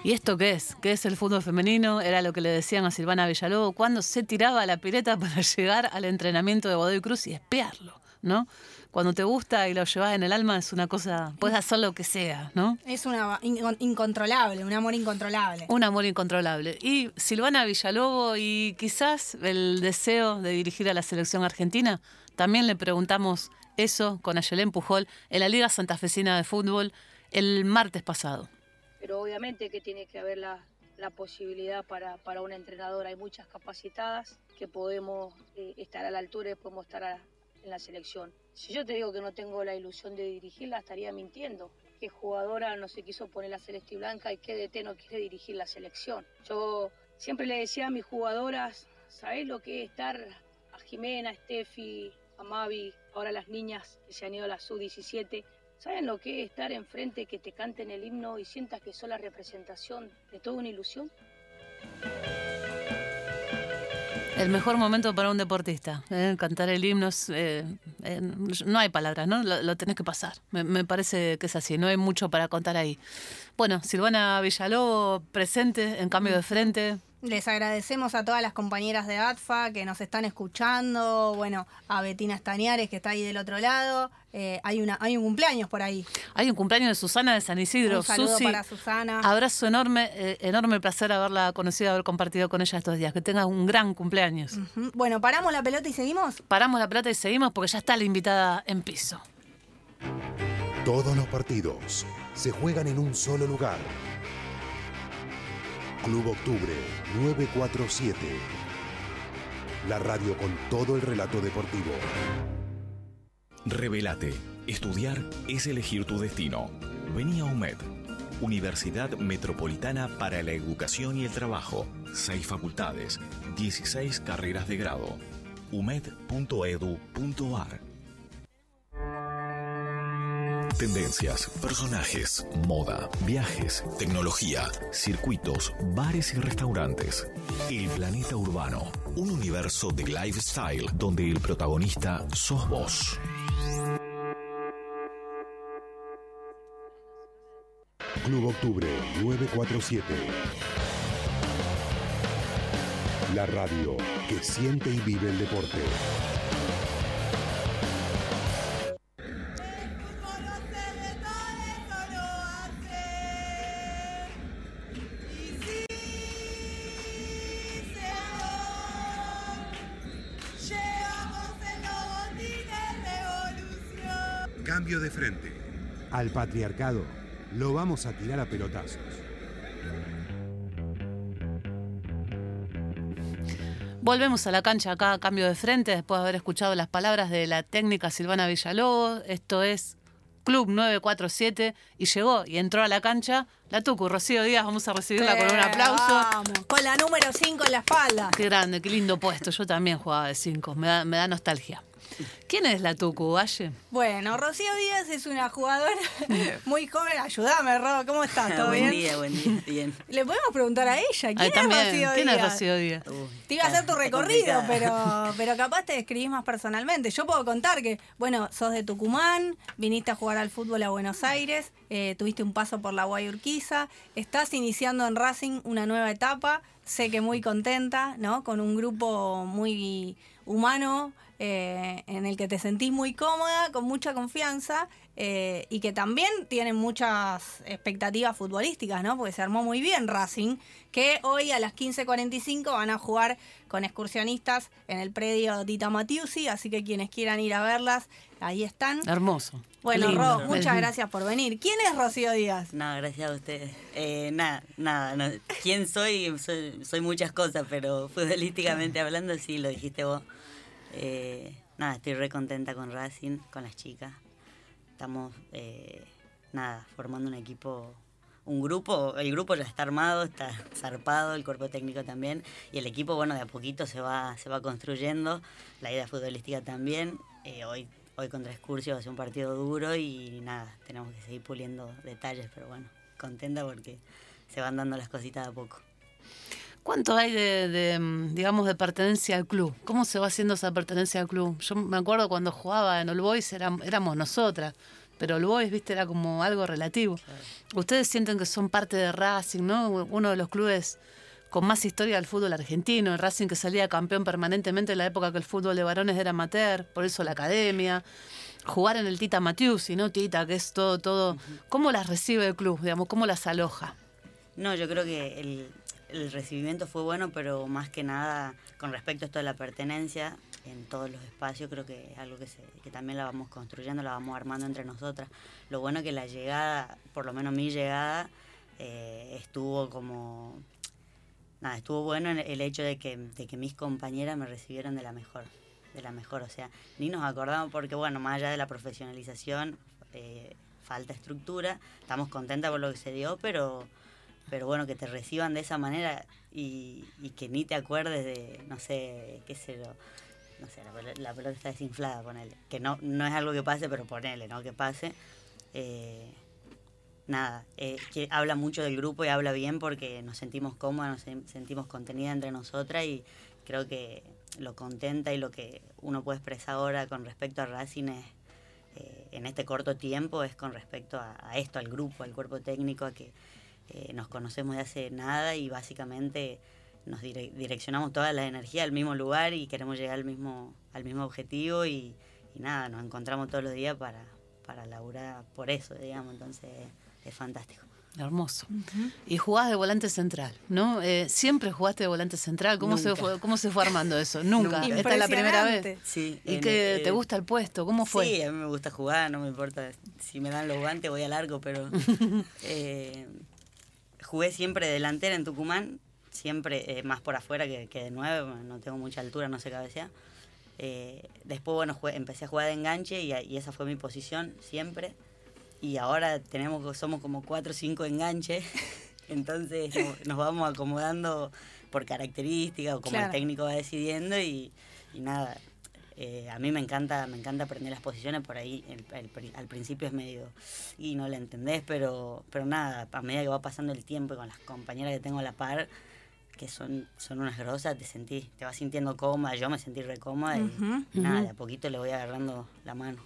¿Y esto qué es? ¿Qué es el fútbol femenino? Era lo que le decían a Silvana Villalobos cuando se tiraba a la pileta para llegar al entrenamiento de Godoy Cruz y espiarlo, ¿no? Cuando te gusta y lo llevas en el alma es una cosa, puedes hacer lo que sea, ¿no? Es una in- incontrolable, un amor incontrolable. Un amor incontrolable. Y Silvana Villalobos y quizás el deseo de dirigir a la selección argentina, también le preguntamos eso con Ayelén Pujol en la Liga Santafesina de Fútbol el martes pasado. Pero obviamente que tiene que haber la, la posibilidad para, para un entrenador. Hay muchas capacitadas que podemos eh, estar a la altura y podemos estar en la selección. Si yo te digo que no tengo la ilusión de dirigirla, estaría mintiendo. ¿Qué jugadora no se quiso poner la celeste y blanca y qué DT no quiere dirigir la selección? Yo siempre le decía a mis jugadoras, ¿sabés lo que es estar a Jimena, a Steffi, a Mavi, ahora las niñas que se han ido a la sub-17? ¿Saben lo que es estar enfrente, que te canten el himno y sientas que sos la representación de toda una ilusión? El mejor momento para un deportista, ¿eh? cantar el himno, eh, no hay palabras, ¿no? Lo, lo tenés que pasar. Me, me parece que es así, no hay mucho para contar ahí. Bueno, Silvana Villalobos presente en cambio de frente. Les agradecemos a todas las compañeras de ATFA que nos están escuchando, bueno, a Betina Estañares que está ahí del otro lado. Eh, hay, una, hay un cumpleaños por ahí. Hay un cumpleaños de Susana de San Isidro. Un saludo Susi, para Susana. abrazo enorme, eh, enorme placer haberla conocido, haber compartido con ella estos días. Que tengas un gran cumpleaños. Bueno, paramos la pelota y seguimos. Paramos la plata y seguimos porque ya está la invitada en piso. Todos los partidos se juegan en un solo lugar. Club Octubre 947. La radio con todo el relato deportivo. Revelate. Estudiar es elegir tu destino. Vení a UMED. Universidad Metropolitana para la Educación y el Trabajo. Seis facultades, 16 carreras de grado. umed.edu.ar Tendencias, personajes, moda, viajes, tecnología, circuitos, bares y restaurantes. El planeta urbano, un universo de lifestyle donde el protagonista sos vos. Club Octubre 947. La radio que siente y vive el deporte. Frente. Al patriarcado lo vamos a tirar a pelotazos. Volvemos a la cancha acá, cambio de frente, después de haber escuchado las palabras de la técnica Silvana Villalobos. Esto es Club 947 y llegó y entró a la cancha la Tucu, Rocío Díaz. Vamos a recibirla con un aplauso. Vamos, con la número 5 en la espalda. Qué grande, qué lindo puesto. Yo también jugaba de 5, me da, me da nostalgia. ¿Quién es la Tucu, Valle? Bueno, Rocío Díaz es una jugadora muy joven. Ayúdame, Ro, ¿cómo estás? ¿Todo buen bien? día, buen día, bien. Le podemos preguntar a ella, ¿quién Ahí es. Rocío ¿Quién Díaz? es Rocío Díaz? Uy, Te iba a hacer tu recorrido, pero, pero capaz te describís más personalmente. Yo puedo contar que, bueno, sos de Tucumán, viniste a jugar al fútbol a Buenos Aires, eh, tuviste un paso por la Guayurquiza, estás iniciando en Racing una nueva etapa, sé que muy contenta, ¿no? Con un grupo muy humano, eh, en el que te sentís muy cómoda, con mucha confianza. Eh, y que también tienen muchas expectativas futbolísticas, ¿no? Porque se armó muy bien Racing, que hoy a las 15.45 van a jugar con excursionistas en el predio Tita Matiusi, así que quienes quieran ir a verlas, ahí están. Hermoso. Bueno. Ro, muchas gracias por venir. ¿Quién es Rocío Díaz? No, gracias a ustedes. Eh, nada, nada. no. ¿Quién soy? soy? Soy muchas cosas, pero futbolísticamente hablando, sí, lo dijiste vos. Eh, nada, estoy re contenta con Racing, con las chicas. Estamos, eh, nada, formando un equipo, un grupo. El grupo ya está armado, está zarpado, el cuerpo técnico también. Y el equipo, bueno, de a poquito se va, se va construyendo. La idea futbolística también. Eh, hoy, hoy contra Excursio va a ser un partido duro y nada, tenemos que seguir puliendo detalles, pero bueno, contenta porque se van dando las cositas de a poco. ¿Cuánto hay de, de, mm, digamos, de pertenencia al club? ¿Cómo se va haciendo esa pertenencia al club? Yo me acuerdo cuando jugaba en All Boys éram- éramos nosotras, pero All Boys, viste, era como algo relativo. Ustedes sienten que son parte de Racing, ¿no? Uno de los clubes con más historia del fútbol argentino, el Racing que salía campeón permanentemente en la época que el fútbol de varones era amateur, por eso la academia. Jugar en el Tita Matiusi, ¿no? Tita, que es todo, todo. ¿Cómo las recibe el club, digamos? ¿Cómo las aloja? No, yo creo que el, el recibimiento fue bueno, pero más que nada con respecto a esto de la pertenencia en todos los espacios, creo que es algo que, se, que también la vamos construyendo, la vamos armando entre nosotras. Lo bueno que la llegada, por lo menos mi llegada, eh, estuvo como... Nada, estuvo bueno en el hecho de que, de que mis compañeras me recibieron de la mejor, de la mejor, o sea, ni nos acordamos porque, bueno, más allá de la profesionalización, eh, falta estructura, estamos contentas por lo que se dio, pero pero bueno, que te reciban de esa manera y, que ni te acuerdes de, no sé, qué sé yo, no sé, la, la pelota está desinflada, ponele. Que no, no es algo que pase, pero ponele, ¿no? Que pase. Eh, nada, eh, que habla mucho del grupo y habla bien porque nos sentimos cómodas, nos sen- sentimos contenida entre nosotras y creo que lo contenta y lo que uno puede expresar ahora con respecto a Racing es, eh, en este corto tiempo es con respecto a, a esto, al grupo, al cuerpo técnico, a que eh, nos conocemos de hace nada y básicamente nos dire- direccionamos toda la energía al mismo lugar y queremos llegar al mismo, al mismo objetivo y, y nada, nos encontramos todos los días para, para laburar por eso, digamos, entonces es fantástico. Hermoso. Y jugás de volante central, ¿no? Eh, ¿Siempre jugaste de volante central? ¿Cómo, se fue, ¿Cómo se fue armando eso? Nunca. Nunca. Esta es la primera vez. Sí. ¿Y en- que eh, te gusta el puesto? ¿Cómo fue? Sí, a mí me gusta jugar, no me importa si me dan los guantes, voy a largo, pero eh, jugué siempre delantera en Tucumán, siempre eh, más por afuera que, que de nueve, no tengo mucha altura, no sé cabecear. Eh, después, bueno, jugué- empecé a jugar de enganche y, y esa fue mi posición siempre. Y ahora tenemos somos como cuatro o cinco enganches, entonces no- nos vamos acomodando por características o como Claro. el técnico va decidiendo y, y nada. Eh, a mí me encanta me encanta aprender las posiciones por ahí el- el pri- al principio es medio y no la entendés pero pero nada a medida que va pasando el tiempo y con las compañeras que tengo a la par que son son unas grosas te sentís te vas sintiendo cómoda yo me sentí re cómoda y, nada de a poquito le voy agarrando la mano.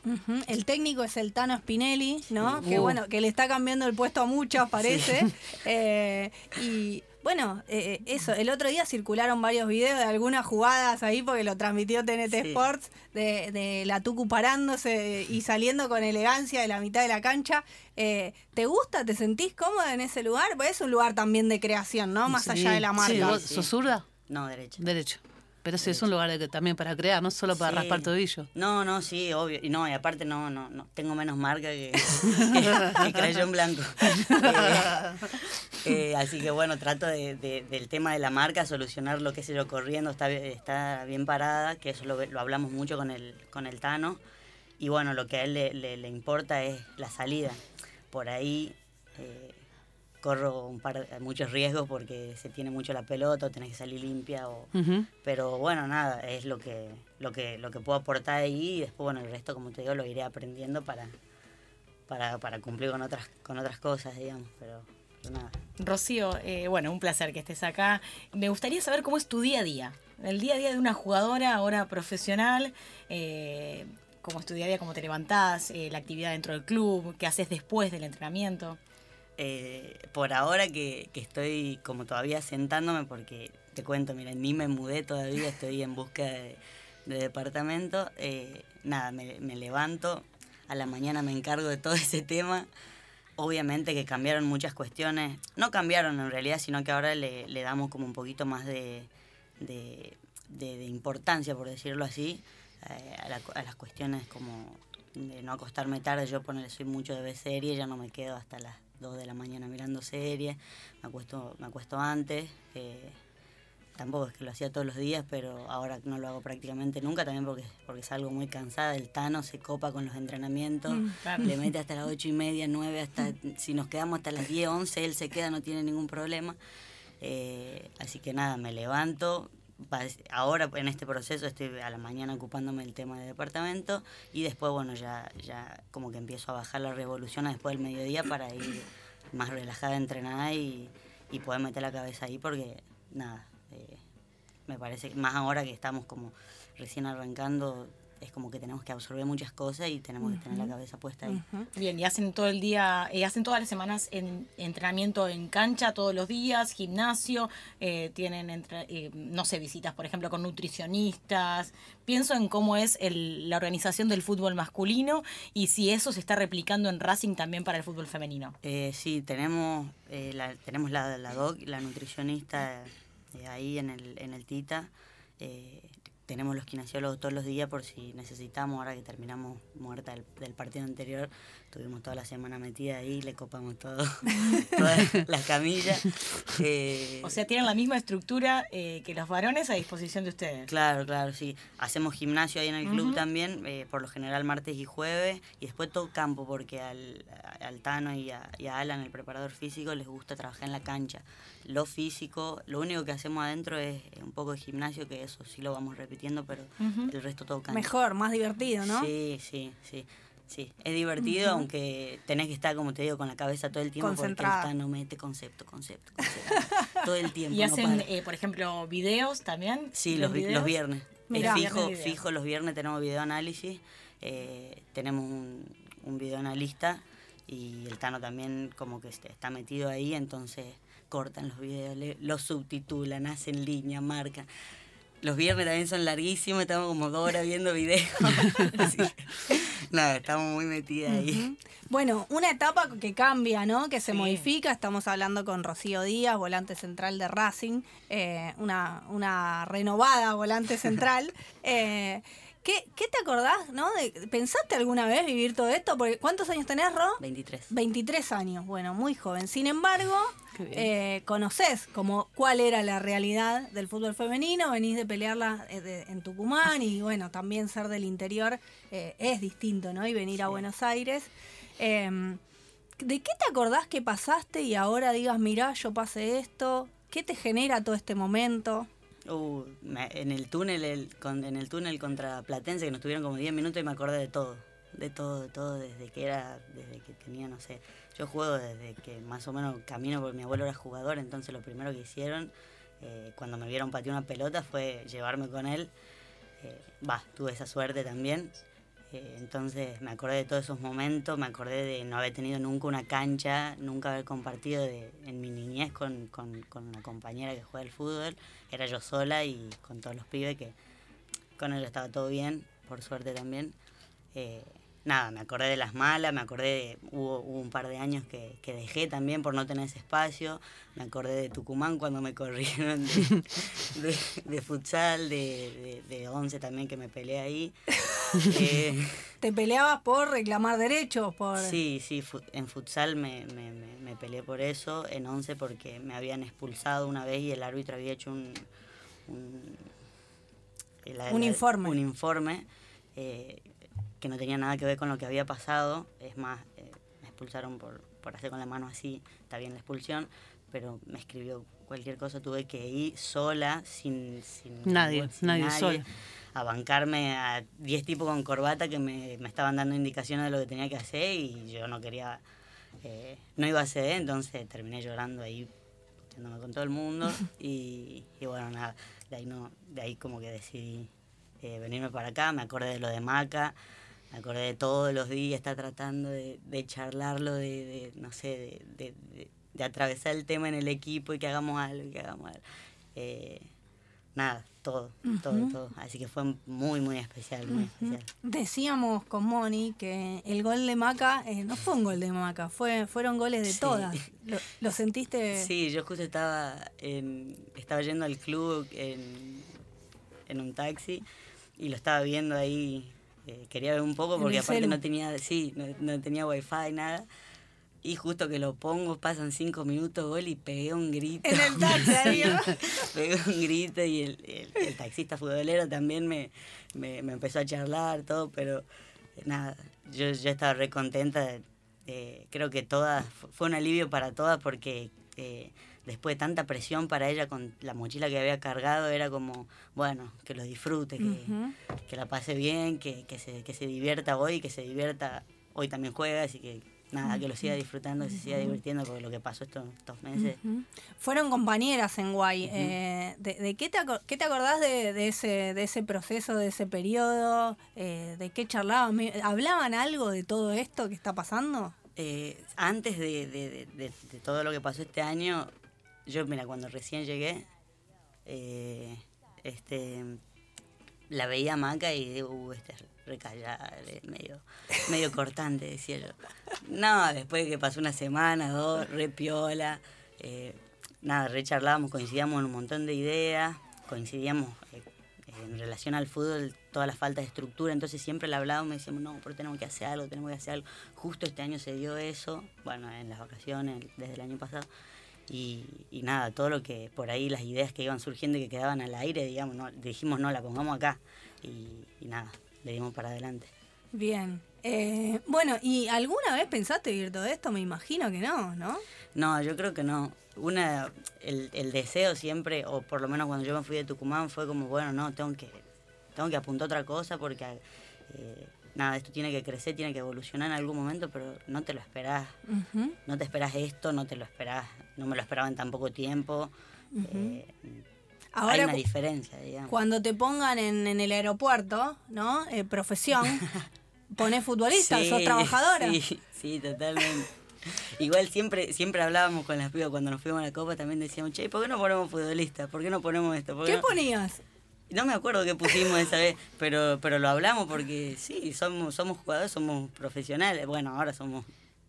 El técnico es el Tano Spinelli, ¿no? Que Uh. bueno, que le está cambiando el puesto a muchos, parece. Eh, y bueno, eh, eso, el otro día circularon varios videos de algunas jugadas ahí, porque lo transmitió TNT Sí. Sports, de, de la Tucu parándose y saliendo con elegancia de la mitad de la cancha. Eh, ¿Te gusta? ¿Te sentís cómoda en ese lugar? Pues es un lugar también de creación, ¿no? Más Sí. allá de la marca. Sí, ¿vos Sí. ¿Sos zurda? no derecha Derecho. Pero sí, es un lugar de también para crear, no solo para Sí. raspar tobillo. No, no, sí, obvio. Y no, y aparte no, no, no tengo menos marca que, que, que crayón blanco. Eh, eh, así que bueno, trato de, de- del tema de la marca, solucionar lo que sé yo corriendo, está, bien- está bien parada, que eso lo, lo hablamos mucho con el, con el Tano. Y bueno, lo que a él le, le- le importa es la salida. Por ahí eh, corro un par, muchos riesgos porque se tiene mucho la pelota, o tenés que salir limpia o, pero bueno, nada, es lo que, lo que, lo que puedo aportar ahí y después, bueno, el resto, como te digo, lo iré aprendiendo para, para, para cumplir con otras, con otras cosas, digamos, pero, pero nada. Rocío, eh, bueno, un placer que estés acá. Me gustaría saber cómo es tu día a día. El día a día de una jugadora, ahora profesional, eh, cómo es tu día a día, cómo te levantás, eh, la actividad dentro del club, qué haces después del entrenamiento. Eh, por ahora que, estoy como todavía sentándome, porque te cuento, mira, ni me mudé todavía, estoy en busca de, de departamento, eh, nada, me, levanto, a la mañana me encargo de todo ese tema. Obviamente que cambiaron muchas cuestiones, no cambiaron en realidad, sino que ahora le, damos como un poquito más de, importancia, por decirlo así, eh, a, la- a las cuestiones como de no acostarme tarde. Yo ponele, soy mucho de ver series, ya no me quedo hasta las 2 de la mañana mirando series, me acuesto, me acuesto antes. eh, tampoco es que lo hacía todos los días, pero ahora no lo hago prácticamente nunca, también porque, porque salgo muy cansada. El Tano se copa con los entrenamientos, claro. le mete hasta las ocho y media, 9, hasta, si nos quedamos hasta las 10, 11, él se queda, no tiene ningún problema. Eh, así que nada, me levanto. Ahora en este proceso estoy a la mañana ocupándome del tema de departamento y después, bueno, ya, ya como que empiezo a bajar la revolución después del mediodía para ir más relajada, entrenada y, y poder meter la cabeza ahí porque, nada, eh, me parece más ahora que estamos como recién arrancando, es como que tenemos que absorber muchas cosas y tenemos que tener la cabeza puesta ahí. Bien, y hacen todo el día, eh, hacen todas las semanas en, entrenamiento en cancha todos los días, gimnasio, eh, tienen, entre- eh, no sé, visitas, por ejemplo, con nutricionistas. Pienso en cómo es el- la organización del fútbol masculino y si eso se está replicando en Racing también para el fútbol femenino. Eh, sí, tenemos, la, tenemos la, la doc, la nutricionista ahí en el, en el Tita. Eh, tenemos los kinesiólogos todos los días por si necesitamos, ahora que terminamos muerta del, del partido anterior, tuvimos toda la semana metida ahí, le copamos todo, todas las camillas. Eh, O sea, tienen la misma estructura eh, que los varones a disposición de ustedes. Claro, claro, sí. Hacemos gimnasio ahí en el club también, eh, por lo general martes y jueves, y después todo campo, porque al, al Tano y a, y a Alan, el preparador físico, les gusta trabajar en la cancha. Lo físico, lo único que hacemos adentro es un poco de gimnasio, que eso sí lo vamos repitiendo, pero el resto todo cancha. Mejor, más divertido, ¿no? Sí, sí, sí. Sí, es divertido, aunque tenés que estar, como te digo, con la cabeza todo el tiempo porque el Concentrada. Tano mete concepto, concepto, concepto. todo el tiempo. Y no hacen, eh, por ejemplo, videos también. Sí, los, vi- videos? los viernes. Mirá. Eh, fijo, Viernes video. fijo, los viernes tenemos videoanálisis. Eh, tenemos un, un videoanalista y el Tano también como que está metido ahí, entonces cortan los videos, los subtitulan, hacen línea, marcan. Los viernes también son larguísimos, estamos como dos horas viendo videos. Nada, estamos muy metidas ahí. Bueno, una etapa que cambia, ¿no? Que se Sí. modifica. Estamos hablando con Rocío Díaz, volante central de Racing, eh, una, una renovada volante central. Eh, ¿qué, qué te acordás, no? De- ¿Pensaste alguna vez vivir todo esto? Porque, ¿Cuántos años tenés, Ro? 23. 23 años, bueno, muy joven. Sin embargo, eh, conocés como cuál era la realidad del fútbol femenino, venís de pelearla eh, de- en Tucumán y bueno, también ser del interior eh, es distinto, ¿no? Y venir a Buenos Aires. Eh, ¿De qué te acordás que pasaste y ahora digas, mirá, yo pasé esto? ¿Qué te genera todo este momento? Uh, en el túnel, el, con- en el túnel contra Platense, que nos tuvieron como 10 minutos y me acordé de todo. De todo, de todo, desde que era, desde que tenía, no sé. Yo juego desde que más o menos camino porque mi abuelo era jugador, entonces lo primero que hicieron eh, cuando me vieron patear una pelota fue llevarme con él. Eh, Va, tuve esa suerte también. Eh, entonces me acordé de todos esos momentos, me acordé de no haber tenido nunca una cancha, nunca haber compartido en mi niñez con, con- una compañera que juega al fútbol. Era yo sola y con todos los pibes que con ella estaba todo bien, por suerte también. Eh, nada, me acordé de las malas, me acordé de, hubo, hubo un par de años que, que dejé también por no tener ese espacio, me acordé de Tucumán cuando me corrieron de, de- de futsal, de, de, 11 también que me peleé ahí. Eh, ¿Te peleabas por reclamar derechos? Por... Sí, sí, fu- en futsal me, me, me, me peleé por eso, en 11 porque me habían expulsado una vez y el árbitro había hecho un... Un, informe. Un informe eh, que no tenía nada que ver con lo que había pasado. Es más, eh, me expulsaron por, por hacer con la mano así, está bien la expulsión, pero me escribió cualquier cosa, tuve que ir sola, sin, sin Nadie, sin nadie, sola. a bancarme a 10 tipos con corbata que me, me estaban dando indicaciones de lo que tenía que hacer y yo no quería, eh, no iba a ceder, entonces terminé llorando ahí, yéndome con todo el mundo y, y bueno, nada, de ahí, no, de ahí como que decidí eh, venirme para acá, me acordé de lo de Maca, me acordé de todos los días estar tratando de, de charlarlo, de, de, no sé, de, atravesar el tema en el equipo y que hagamos algo, y que hagamos algo. Eh, nada, todo, todo, todo. Así que fue muy, muy especial, muy especial. Decíamos con Moni que el gol de Maca eh, no fue un gol de Maca, fue, fueron goles de Sí. todas. ¿Lo, lo sentiste? Sí, yo justo estaba en, estaba yendo al club en, en un taxi y lo estaba viendo ahí. Eh, quería ver un poco porque aparte celu. no tenía, sí, no, no tenía wifi nada. Y justo que lo pongo, pasan cinco minutos, gol y pegué un grito. En el taxi, pegué un grito y el, el- el taxista futbolero también me, me, me empezó a charlar, todo, pero eh, nada, yo, yo estaba re contenta. de- creo que todas, fu- fue un alivio para todas porque eh, después de tanta presión para ella con la mochila que había cargado, era como, bueno, que lo disfrute, que, que la pase bien, que, que, se, que se divierta hoy, que se divierta, hoy también juega, así que nada, que lo siga disfrutando, que se siga divirtiendo, porque lo que pasó estos, estos meses. Fueron compañeras en Guay. Eh, ¿De, de qué, te qué te acordás de, de ese, de ese proceso, de ese periodo? Eh, ¿De qué charlaban? ¿Hablaban algo de todo esto que está pasando? Eh, antes de- de todo lo que pasó este año, yo, mira, cuando recién llegué, eh, este, la veía Maca y digo, uh, esta es recallada, medio, medio cortante, decía yo. No, después de que pasó una semana, dos, re piola, eh, nada, re charlábamos, coincidíamos en un montón de ideas, coincidíamos eh, en relación al fútbol, toda la falta de estructura, entonces siempre le hablábamos y decíamos, no, pero tenemos que hacer algo, tenemos que hacer algo. Justo este año se dio eso, bueno, en las vacaciones, desde el año pasado, y, y nada, todo lo que por ahí, las ideas que iban surgiendo y que quedaban al aire, digamos, no, dijimos, no, la pongamos acá, y, y nada, le dimos para adelante. Bien. Eh, bueno, ¿y alguna vez pensaste vivir todo esto? Me imagino que no, ¿no? No, yo creo que no. Una, el, el deseo siempre, o por lo menos cuando yo me fui de Tucumán, fue como, bueno, no, tengo que, tengo que apuntar otra cosa porque, eh, nada, esto tiene que crecer, tiene que evolucionar en algún momento, pero no te lo esperás. No te esperás esto, no te lo esperás, no me lo esperaba en tan poco tiempo. Eh, hay una diferencia, digamos. cuando te pongan en, en el aeropuerto, ¿no? Eh, profesión, ponés futbolista, Sí, sos trabajadora. Sí, sí, totalmente. Igual siempre siempre hablábamos con las pibas cuando nos fuimos a la copa, también decíamos, che, ¿por qué no ponemos futbolista? ¿Por qué no ponemos esto? ¿Por ¿Qué no?". ponías? No me acuerdo qué pusimos esa vez, pero, pero lo hablamos porque sí, somos, somos jugadores, somos profesionales. Bueno, ahora somos,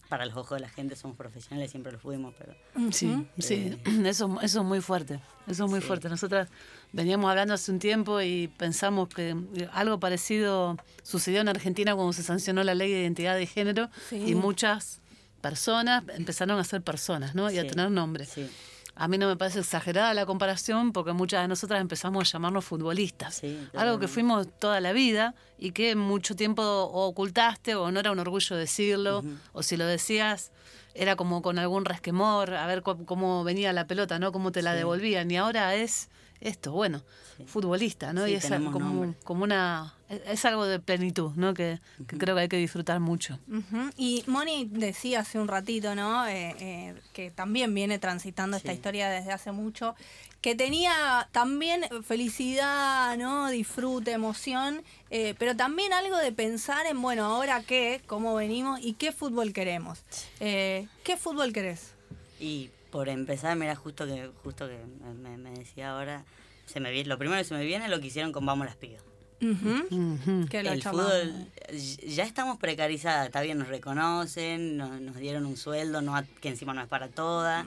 para los ojos de la gente, somos profesionales, siempre lo fuimos, pero Sí, sí, eso, eso es muy fuerte, eso es muy Sí. fuerte. Nosotras veníamos hablando hace un tiempo y pensamos que algo parecido sucedió en Argentina cuando se sancionó la ley de identidad de género Sí. y muchas personas empezaron a ser personas, ¿no? Y a tener nombres. A mí no me parece exagerada la comparación porque muchas de nosotras empezamos a llamarnos futbolistas. Sí, Algo que fuimos toda la vida y que mucho tiempo o ocultaste o no era un orgullo decirlo, o si lo decías era como con algún resquemor, a ver cómo, cómo venía la pelota, ¿no? Cómo te la Sí. devolvían. Y ahora es esto, bueno, Sí. futbolista, ¿no? Sí, y es como, nombre. como una... Es algo de plenitud, ¿no? Que, que creo que hay que disfrutar mucho. Y Moni decía hace un ratito, ¿no? Eh, eh, que también viene transitando esta historia desde hace mucho, que tenía también felicidad, ¿no? Disfrute, emoción, eh, pero también algo de pensar en, bueno, ahora qué, cómo venimos y qué fútbol queremos. Eh, ¿Qué fútbol querés? Y por empezar, mira, justo que justo que me, me- me decía ahora, se me viene, lo primero que se me viene es lo que hicieron con Vamos las Pibas. Que lo el fútbol ya estamos precarizadas, está bien, nos reconocen, nos, nos dieron un sueldo, no que encima no es para todas,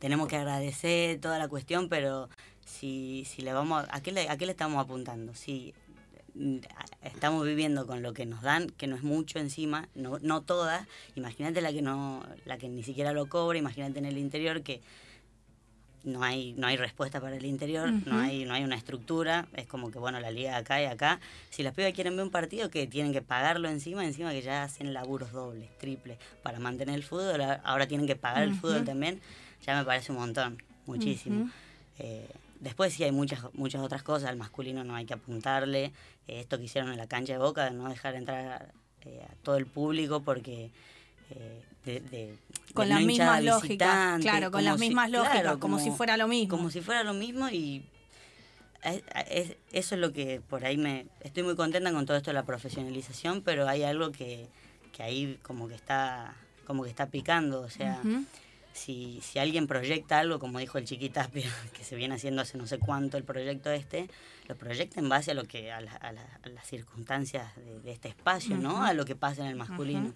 tenemos que agradecer toda la cuestión, pero si, si le vamos, a, ¿a, qué le, ¿a qué le estamos apuntando? Si estamos viviendo con lo que nos dan, que no es mucho encima, no, no todas, imagínate la que no, la que ni siquiera lo cobra, imagínate en el interior que no hay, no hay respuesta para el interior, no hay, no hay una estructura, es como que bueno, la liga acá y acá. Si las pibas quieren ver un partido que tienen que pagarlo encima, encima que ya hacen laburos dobles, triples, para mantener el fútbol, ahora tienen que pagar el fútbol también, ya me parece un montón, muchísimo. Eh, después sí hay muchas, muchas otras cosas, al masculino no hay que apuntarle, eh, esto que hicieron en la cancha de Boca, de no dejar entrar eh, a todo el público porque... eh, de, de- Con de las no mismas lógicas, claro, con las si- mismas lógicas, claro, como, si fuera lo mismo. como si fuera lo mismo y es- es- eso es lo que por ahí me estoy muy contenta con todo esto de la profesionalización pero hay algo que, que ahí como que está como que está picando o sea. Si, si alguien proyecta algo como dijo el chiquitapia que se viene haciendo hace no sé cuánto el proyecto este lo proyecta en base a lo que a, la- a la- a las circunstancias de, de este espacio no a lo que pasa en el masculino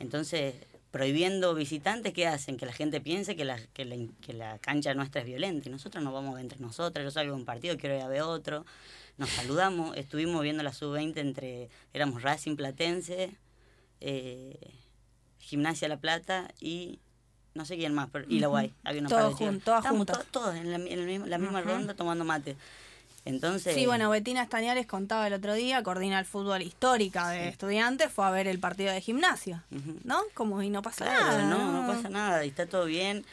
entonces prohibiendo visitantes, ¿qué hacen? Que la gente piense que la, que la, que la cancha nuestra es violenta. Y nosotros nos vamos entre nosotras. Yo salgo de un partido, quiero ir a ver otro. Nos saludamos. Estuvimos viendo la sub-20 entre. Éramos Racing Platense, eh, Gimnasia La Plata y. No sé quién más, pero, y la Guay. Había una Todos par de todas Estábamos juntas. to- todos en la, en el mismo- la misma ronda tomando mate. Entonces. Sí, bueno, Betina Estañares contaba el otro día, coordina el fútbol histórica de estudiantes, fue a ver el partido de gimnasia. ¿no? Como y no pasa Claro, nada. no, no pasa nada, y está todo bien.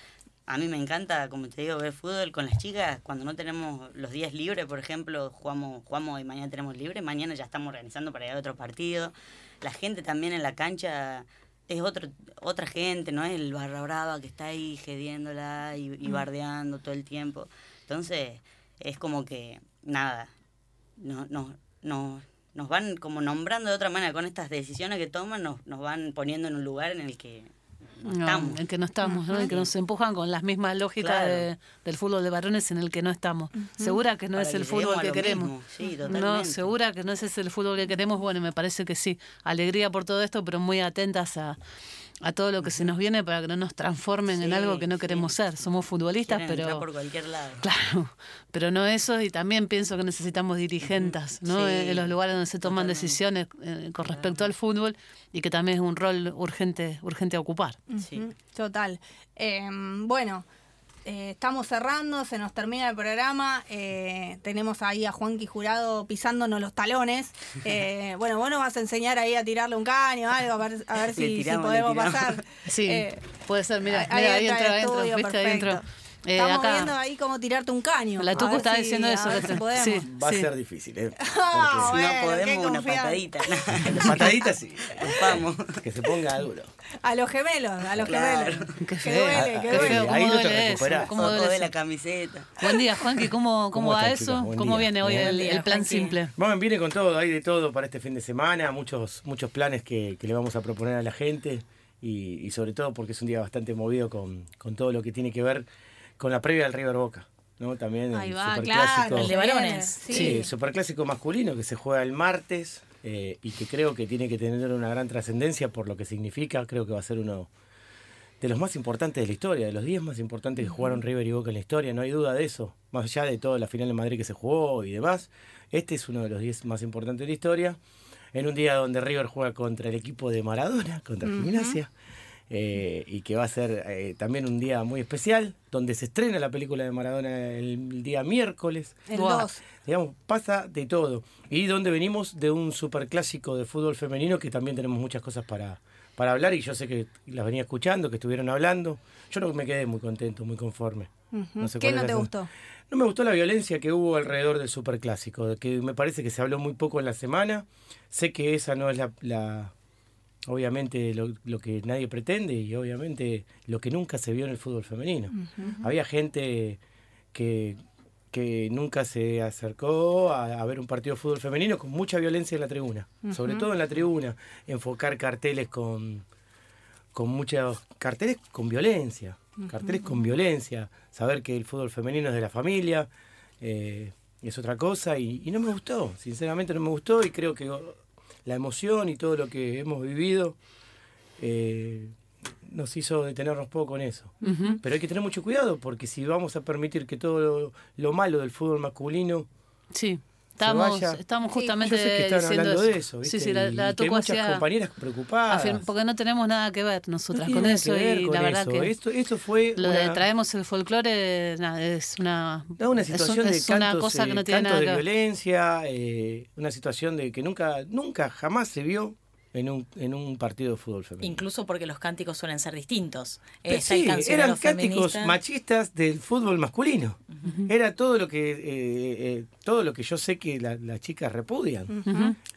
A mí me encanta, como te digo, ver fútbol con las chicas. Cuando no tenemos los días libres, por ejemplo, jugamos, jugamos y mañana tenemos libre, mañana ya estamos organizando para ir a otro partido. La gente también en la cancha es otro, otra gente, no es el barra brava que está ahí gediéndola y, y bardeando todo el tiempo. Entonces, es como que, nada, no, no, no, nos van como nombrando de otra manera. Con estas decisiones que toman, nos, nos van poniendo en un lugar en el que no estamos. en que no estamos, ¿no? En que nos empujan con las mismas lógicas Claro. de- del fútbol de varones en el que no estamos. Segura que no es el fútbol que queremos. sí, no, segura que no es ese el fútbol que queremos. Bueno, me parece que sí. Alegría por todo esto, pero muy atentas a, a todo lo que se nos viene para que no nos transformen en algo que no sí. queremos ser. Somos futbolistas, Quieren pero... por cualquier lado. Claro, pero no eso, y también pienso que necesitamos dirigentes, ¿no? Sí, en, en los lugares donde se toman totalmente. decisiones eh, con respecto al fútbol y que también es un rol urgente, urgente a ocupar. Sí. Total. Eh, bueno, eh, estamos cerrando, se nos termina el programa. eh, tenemos ahí a Juanqui Jurado pisándonos los talones. Eh, bueno, vos nos vas a enseñar ahí a tirarle un caño o algo, a ver, a ver si, tiramos, podemos pasar. Sí, Eh, puede ser, mira, ahí mira, ahí estudio, Eh, Estamos acá, viendo ahí cómo tirarte un caño. La A Tucu si- diciendo a eso, si podemos. Sí. Va a ser difícil, ¿eh? Porque Si bueno, no podemos, una patadita. si pataditas sí. Vamos. Que se ponga duro. A los gemelos, a los Claro. gemelos. Qué Que duele, Ah, que ah, Qué Qué duele. feo, ahí ¿cómo no te duele eso? recuperás. ¿Cómo duele de la camiseta. Buen día, Juanqui, ¿cómo, cómo, ¿Cómo va eso? Buen ¿Cómo día. viene hoy el, día, el plan Juanqui. simple? Bueno, viene con todo, hay de todo para este fin de semana, muchos, muchos planes que, que le vamos a proponer a la gente y, y sobre todo porque es un día bastante movido con, con todo lo que tiene que ver con la previa del River Boca. ¿no? También Ahí el va, superclásico. claro. El de varones. Sí. Sí, el superclásico masculino que se juega el martes eh, y que creo que tiene que tener una gran trascendencia por lo que significa. Creo que va a ser uno de los más importantes de la historia, de los 10 más importantes que jugaron River y Boca en la historia, no hay duda de eso. Más allá de toda la final en Madrid que se jugó y demás, este es uno de los 10 más importantes de la historia. En un día donde River juega contra el equipo de Maradona, contra Gimnasia. Eh, y que va a ser eh, también un día muy especial, donde se estrena la película de Maradona el día miércoles El Guau. 2. digamos, pasa de todo. Y donde venimos de un superclásico de fútbol femenino que también tenemos muchas cosas para, para hablar y yo sé que las venía escuchando, que estuvieron hablando. Yo no me quedé muy contento, muy conforme. No sé ¿Qué no te gustó? No me gustó la violencia que hubo alrededor del superclásico, que me parece que se habló muy poco en la semana. Sé que esa no es la, la- obviamente lo, lo que nadie pretende y obviamente lo que nunca se vio en el fútbol femenino. Había gente que, que nunca se acercó a, a ver un partido de fútbol femenino con mucha violencia en la tribuna, sobre todo en la tribuna, enfocar carteles con, con muchos carteles con violencia, carteles con violencia, saber que el fútbol femenino es de la familia, eh, es otra cosa y, y no me gustó, sinceramente no me gustó y creo que la emoción y todo lo que hemos vivido eh, nos hizo detenernos poco con eso. Pero hay que tener mucho cuidado porque si vamos a permitir que todo lo, lo malo del fútbol masculino Sí. Estamos, vaya. estamos Sí. justamente yo sé que están diciendo hablando de eso, Sí, ¿viste? sí, la, Y la que hay muchas compañeras preocupadas. afirma- porque no tenemos nada que ver No nosotras con eso que ver y con la verdad eso. que esto, esto fue lo de una- traemos el folclore nada, es una No, una es un- situación de es cantos, una cosa que eh, no tiene nada de que ver. violencia, eh, una situación de que nunca, nunca jamás se vio en un, en un partido de fútbol femenino. Incluso porque los cánticos suelen ser distintos. El sí, eran cánticos feminista. machistas del fútbol masculino. Era todo lo que eh, eh, todo lo que yo sé que la- las chicas repudian.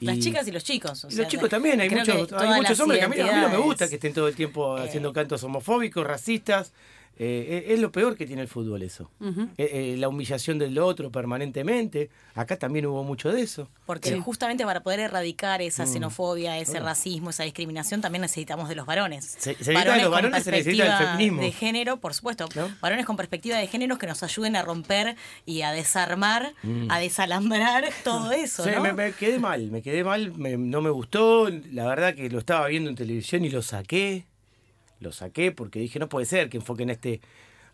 Las Y- chicas y los chicos. o Y sea, los chicos también, hay muchos, hay muchos hombres que a mí, no- a mí no me gusta que estén todo el tiempo eh, haciendo cantos homofóbicos, racistas. Eh, es, es lo peor que tiene el fútbol eso. Eh, eh, la humillación del otro permanentemente. Acá también hubo mucho de eso. Porque justamente para poder erradicar esa Mm. xenofobia, ese racismo, esa discriminación, también necesitamos de los varones. Se- se necesita de los con varones, se necesita del perspectiva feminismo. De género, por supuesto. ¿No? Varones con perspectiva de género que nos ayuden a romper y a desarmar, Mm. a desalambrar todo eso. Sí, ¿no? me, me quedé mal, me quedé mal, me- no me gustó. La verdad que lo estaba viendo en televisión y lo saqué. Lo saqué porque dije, no puede ser que enfoquen este.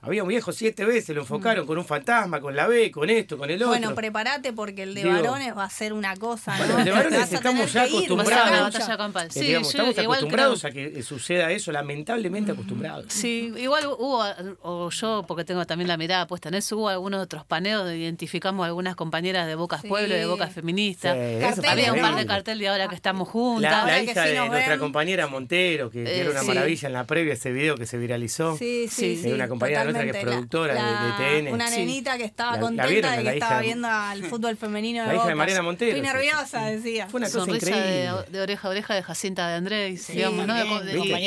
Había un viejo siete veces, lo enfocaron con un fantasma, con la B, con esto, con el otro. Bueno, prepárate porque el de Digo- varones va a ser una cosa, ¿no? Bueno, el de varones estamos ya acostumbrados. Eh, Sí, digamos, yo estamos igual acostumbrados creo- a que suceda eso, lamentablemente acostumbrados. Sí, igual hubo, o yo, porque tengo también la mirada puesta en eso, hubo algunos otros paneos donde identificamos algunas compañeras de Bocas Sí. Pueblo, de Bocas Feministas. Sí, Había un par de carteles de ahora que estamos juntas. la hija sí de nos nuestra ven. compañera Montero, que, Eh, era una sí. maravilla en la previa, ese video que se viralizó. Sí, sí, Sí. sí. Hay una compañera nuestra que es totalmente. productora de- de TN. Una Sí. nenita que estaba La- la contenta vieron, de la que estaba viendo al fútbol femenino de La hija de. Mariana Montero, Estoy nerviosa, decía. Fue una cosa Sonrisa increíble. de, de oreja a oreja de Jacinta de Andrés, Sí, digamos, ¿no? De,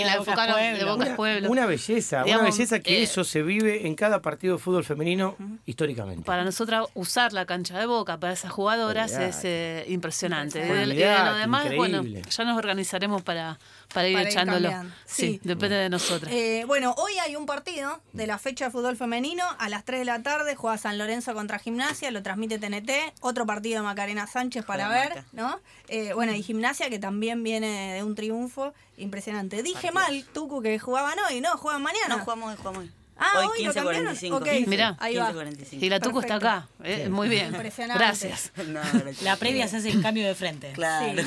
la enfocaron de Pueblo. Bocas Una, Pueblo. una belleza, Digamos, una belleza que eh, eso se vive en cada partido de fútbol femenino históricamente. Para nosotras usar la cancha de Boca para esas jugadoras Olvidate. es eh, impresionante. De- y de, Olvidate, lo demás, bueno, ya nos organizaremos para, para ir Para echándolo. sí, Sí. depende de nosotras. Eh, bueno, hoy hay un partido de la fecha de fútbol femenino. A las 3 de la tarde juega San Lorenzo contra Gimnasia, lo transmite TNT. Otro partido de Macarena Sánchez para ver, Maca. ¿no? Eh, bueno, y Gimnasia que también viene de un triunfo impresionante. Dije mal, Tucu, que jugaban hoy, ¿no? Juegan mañana. No, jugamos hoy, jugamos hoy. Ah, hoy hoy lo cambiaron. 15.45. Ok, Mirá. ahí va. 15.45. y la Tucu está acá. Eh, Muy bien. Impresionante. Gracias. No, gracias. La previa se hace el cambio de frente. Claro.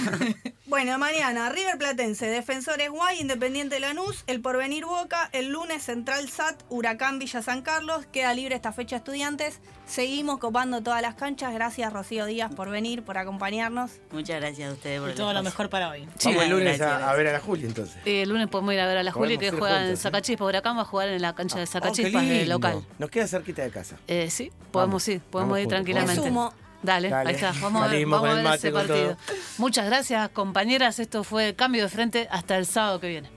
Bueno, mañana River Platense, Defensores Guay, Independiente Lanús, El Porvenir Boca, el lunes Central SAT, Huracán Villa San Carlos, queda libre esta fecha estudiantes. Seguimos copando todas las canchas. Gracias Rocío Díaz por venir, por acompañarnos. Muchas gracias a ustedes por Y todo lo mejor para hoy. Sí. Vamos el lunes Gracias, a, ver a la Juli entonces. Eh, el lunes podemos ir a ver a la Juli que juega en ¿eh? Sacachispas. Huracán va a jugar en la cancha de Oh, de lindo. local. Nos queda cerquita de casa. Eh, sí, podemos Vamos, ir, podemos vamos ir juntos. tranquilamente. Me sumo. Dale, ahí está. Vamos a ver, vamos a ver ese partido. Todo. Muchas gracias, compañeras. Esto fue Cambio de Frente. Hasta el sábado que viene.